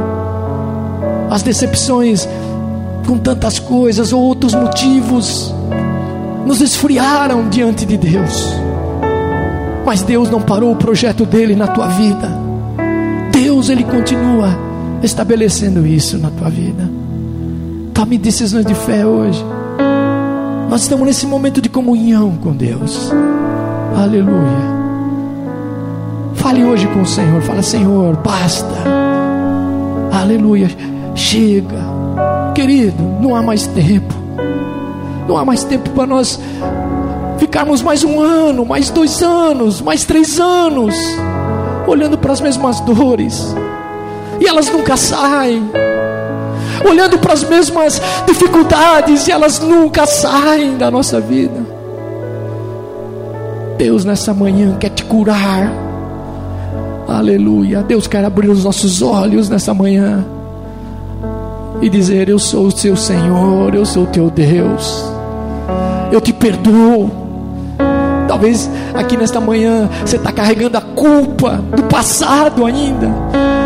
As decepções com tantas coisas ou outros motivos nos esfriaram diante de Deus. Mas Deus não parou o projeto dele na tua vida. Deus ele continua estabelecendo isso na tua vida. Tome decisões de fé hoje. Nós estamos nesse momento de comunhão com Deus. Aleluia. Fale hoje com o Senhor. Fala, Senhor, basta. Aleluia. Chega. Querido, não há mais tempo. Não há mais tempo para nós ficarmos mais um ano, mais dois anos, mais três anos, olhando para as mesmas dores, e elas nunca saem, olhando para as mesmas dificuldades, e elas nunca saem da nossa vida. Deus nessa manhã quer te curar, aleluia. Deus quer abrir os nossos olhos nessa manhã e dizer: Eu sou o seu Senhor, eu sou o teu Deus, eu te perdoo. Talvez aqui nesta manhã você está carregando a culpa do passado ainda.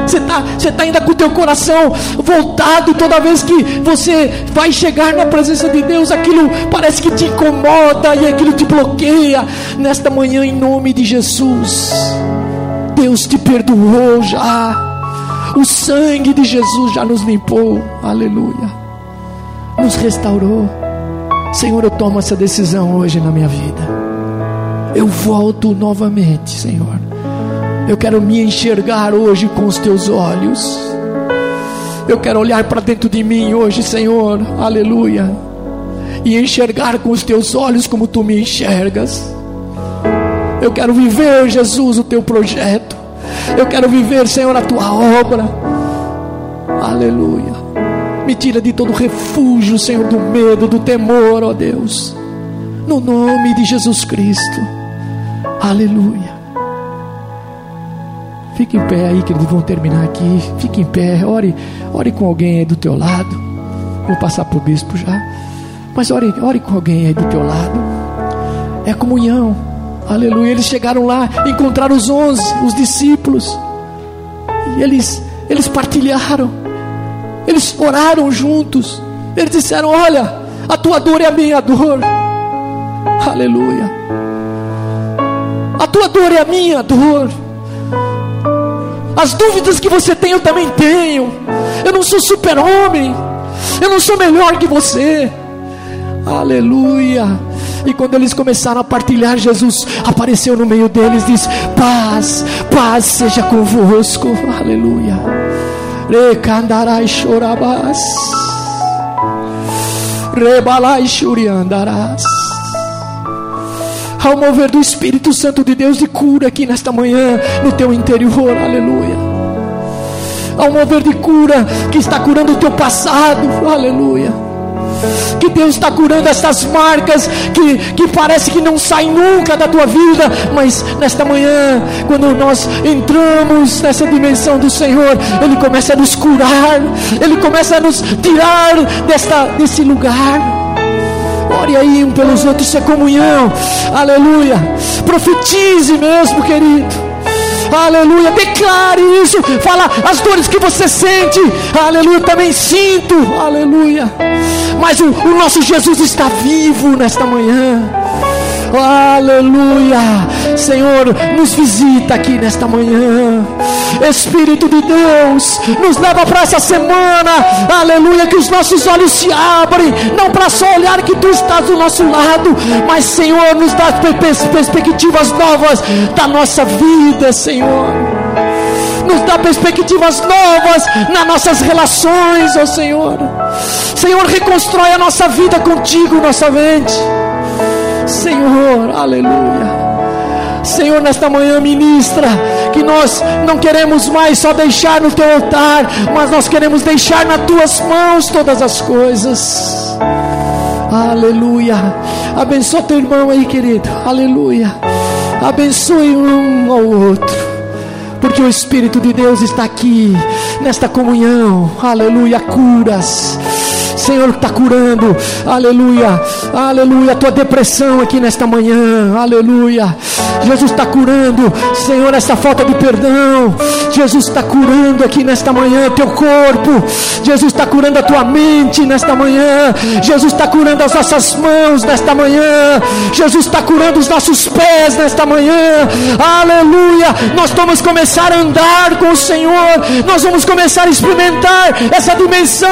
Você está você tá ainda com o teu coração voltado toda vez que você vai chegar na presença de Deus, aquilo parece que te incomoda e aquilo te bloqueia. Nesta manhã, em nome de Jesus, Deus te perdoou já. O sangue de Jesus já nos limpou. Aleluia. Nos restaurou. Senhor, eu tomo essa decisão hoje na minha vida. Eu volto novamente, Senhor. Eu quero me enxergar hoje com os teus olhos. Eu quero olhar para dentro de mim hoje, Senhor. Aleluia. E enxergar com os teus olhos como tu me enxergas. Eu quero viver, Jesus, o teu projeto. Eu quero viver, Senhor, a tua obra. Aleluia. Me tira de todo refúgio, Senhor, do medo, do temor, ó Deus. No nome de Jesus Cristo. Aleluia. Fique em pé aí, querido. Vamos terminar aqui. Fique em pé. Ore, ore com alguém aí do teu lado. Vou passar para o bispo já. Mas ore, ore com alguém aí do teu lado. É comunhão. Aleluia. Eles chegaram lá, encontraram os onze, os discípulos. E eles, eles partilharam. Eles oraram juntos. Eles disseram: Olha, a tua dor é a minha dor. Aleluia. A tua dor é a minha dor. As dúvidas que você tem, eu também tenho. Eu não sou super-homem. Eu não sou melhor que você. Aleluia. E quando eles começaram a partilhar, Jesus apareceu no meio deles e disse: Paz, paz seja convosco. Aleluia. Recandarai chorabás. Rebalai churiandarás. Ao mover do Espírito Santo de Deus de cura aqui nesta manhã, no teu interior, aleluia. Ao mover de cura que está curando o teu passado, aleluia que Deus está curando essas marcas que, que parece que não saem nunca da tua vida, mas nesta manhã, quando nós entramos nessa dimensão do Senhor, Ele começa a nos curar, Ele começa a nos tirar desta, desse lugar. Ore aí um pelos outros, isso é comunhão, aleluia. Profetize mesmo, querido aleluia. Declare isso, fala as dores que você sente, aleluia. Também sinto, aleluia. Mas o, o nosso Jesus está vivo nesta manhã. Aleluia. Senhor, nos visita aqui nesta manhã. Espírito de Deus, nos leva para essa semana. Aleluia. Que os nossos olhos se abrem. Não para só olhar que tu estás do nosso lado. Mas, Senhor, nos dá perspectivas novas da nossa vida, Senhor. Nos dá perspectivas novas nas nossas relações, ó Senhor. Senhor, reconstrói a nossa vida contigo, nossa mente. Senhor, aleluia. Senhor, nesta manhã ministra que nós não queremos mais só deixar no teu altar, mas nós queremos deixar nas tuas mãos todas as coisas. Aleluia. Abençoa teu irmão aí, querido. Aleluia. Abençoe um ao outro. Porque o Espírito de Deus está aqui nesta comunhão, aleluia, curas. Senhor está curando, aleluia, aleluia, a tua depressão aqui nesta manhã, aleluia. Jesus está curando, Senhor, essa falta de perdão. Jesus está curando aqui nesta manhã teu corpo. Jesus está curando a tua mente nesta manhã. Jesus está curando as nossas mãos nesta manhã. Jesus está curando os nossos pés nesta manhã. Aleluia. Nós vamos começar a andar com o Senhor. Nós vamos começar a experimentar essa dimensão,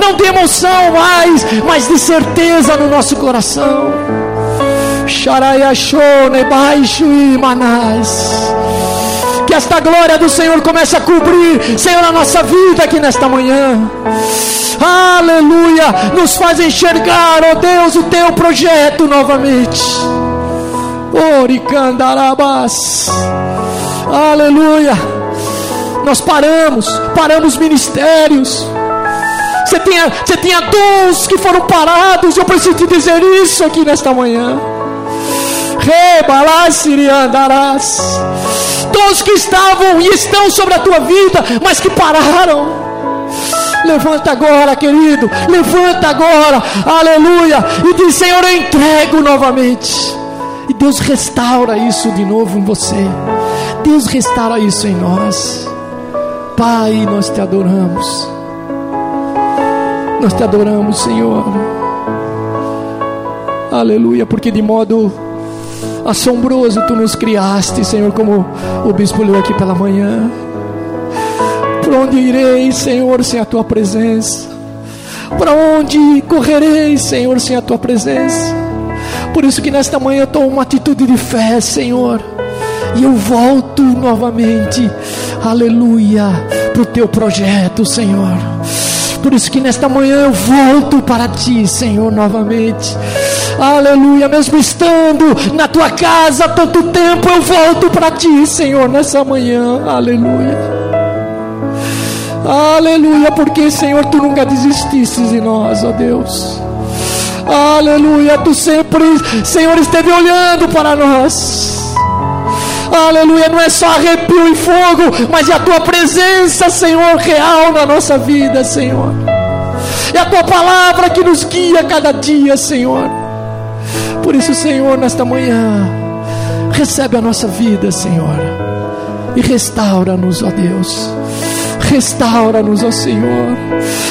não de emoção mais, mas de certeza no nosso coração. Xaraiachone baixo e manás. Que esta glória do Senhor comece a cobrir, Senhor, a nossa vida aqui nesta manhã. Aleluia. Nos faz enxergar, ó oh Deus, o teu projeto novamente. Oricandarabás. Aleluia. Nós paramos, paramos ministérios. Você tinha, você tinha dons que foram parados. Eu preciso te dizer isso aqui nesta manhã. Rebalasiriandarás. Todos que estavam e estão sobre a tua vida, mas que pararam. Levanta agora, querido. Levanta agora. Aleluia. E diz: Senhor, eu entrego novamente. E Deus restaura isso de novo em você. Deus restaura isso em nós. Pai, nós te adoramos. Nós te adoramos, Senhor. Aleluia, porque de modo assombroso tu nos criaste, Senhor, como o bispo leu aqui pela manhã. Por onde irei, Senhor, sem a tua presença? Para onde correrei, Senhor, sem a tua presença? Por isso que nesta manhã eu tomo uma atitude de fé, Senhor. E eu volto novamente, aleluia, para o teu projeto, Senhor. Por isso que nesta manhã eu volto para ti, Senhor, novamente. Aleluia, mesmo estando na tua casa tanto tempo, eu volto para ti, Senhor, nessa manhã. Aleluia. Aleluia, porque, Senhor, tu nunca desististe de nós, ó Deus. Aleluia, tu sempre, Senhor, esteve olhando para nós. Aleluia, não é só arrepio e fogo, mas é a tua presença, Senhor, real na nossa vida, Senhor. É a tua palavra que nos guia cada dia, Senhor. Por isso, Senhor, nesta manhã, recebe a nossa vida, Senhor, e restaura-nos, ó Deus. Restaura-nos, ó Senhor.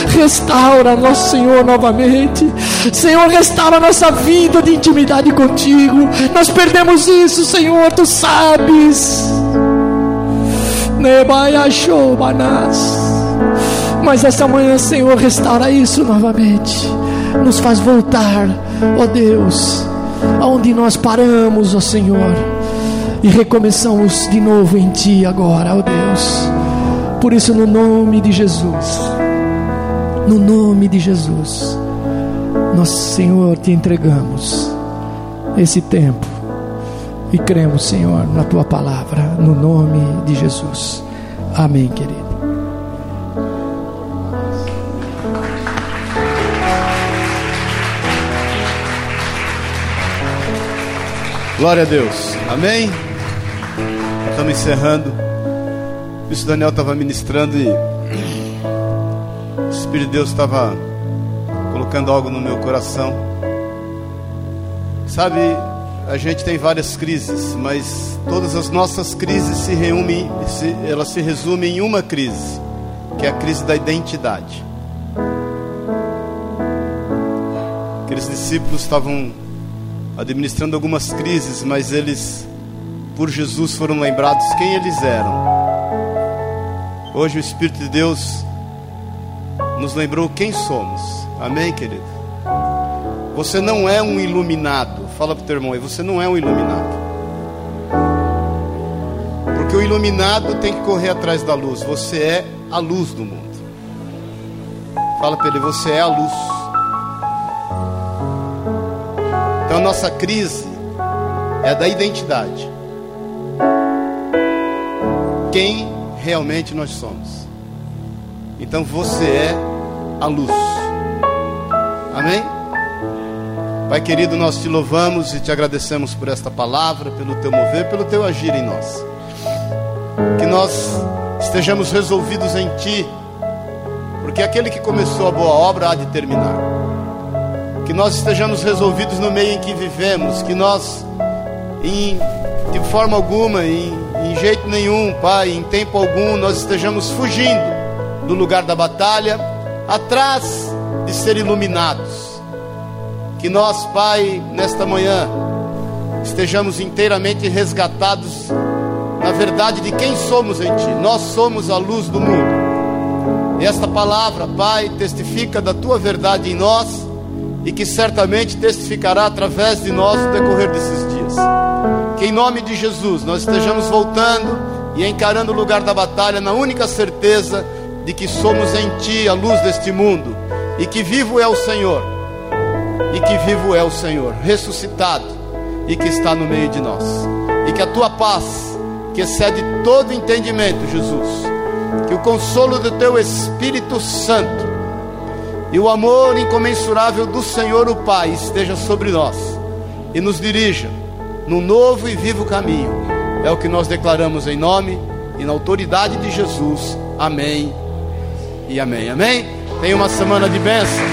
Restaura-nos, Senhor, novamente. Senhor, restaura nossa vida de intimidade contigo. Nós perdemos isso, Senhor, tu sabes. Mas esta manhã, Senhor, restaura isso novamente. Nos faz voltar, ó Deus aonde nós paramos, ó Senhor, e recomeçamos de novo em Ti agora, ó Deus. Por isso, no nome de Jesus, no nome de Jesus, nós, Senhor, te entregamos esse tempo e cremos, Senhor, na Tua palavra, no nome de Jesus. Amém, querido. Glória a Deus. Amém? Estamos encerrando. O bispo Daniel estava ministrando e o Espírito de Deus estava colocando algo no meu coração. Sabe, a gente tem várias crises, mas todas as nossas crises se reúnem, elas se resumem em uma crise, que é a crise da identidade. Aqueles discípulos estavam administrando algumas crises, mas eles, por Jesus, foram lembrados quem eles eram. Hoje o Espírito de Deus nos lembrou quem somos. Amém, querido? Você não é um iluminado. Fala para o teu irmão aí, você não é um iluminado. Porque o iluminado tem que correr atrás da luz. Você é a luz do mundo. Fala para ele, você é a luz. Então a nossa crise é da identidade. Quem realmente nós somos. Então você é a luz. Amém? Pai querido, nós te louvamos e te agradecemos por esta palavra, pelo teu mover, pelo teu agir em nós. Que nós estejamos resolvidos em ti porque aquele que começou a boa obra há de terminar. Que nós estejamos resolvidos no meio em que vivemos, que nós, em, de forma alguma, em, jeito nenhum, Pai, em tempo algum, nós estejamos fugindo do lugar da batalha, atrás de ser iluminados. Que nós, Pai, nesta manhã, estejamos inteiramente resgatados na verdade de quem somos em Ti. Nós somos a luz do mundo. E esta palavra, Pai, testifica da Tua verdade em nós e que certamente testificará através de nós no decorrer desses dias. Que em nome de Jesus nós estejamos voltando e encarando o lugar da batalha na única certeza de que somos em Ti a luz deste mundo e que vivo é o Senhor, e que vivo é o Senhor, ressuscitado e que está no meio de nós. E que a Tua paz, que excede todo entendimento, Jesus, que o consolo do Teu Espírito Santo e o amor incomensurável do Senhor o Pai esteja sobre nós e nos dirija num novo e vivo caminho. É o que nós declaramos em nome e na autoridade de Jesus. Amém e amém. Amém? Tenha uma semana de bênção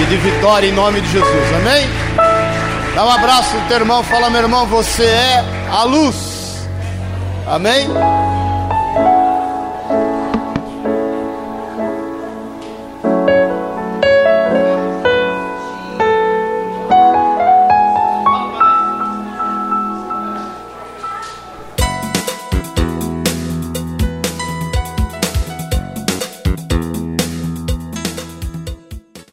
e de vitória em nome de Jesus. Amém? Dá um abraço no teu irmão, fala meu irmão, você é a luz. Amém?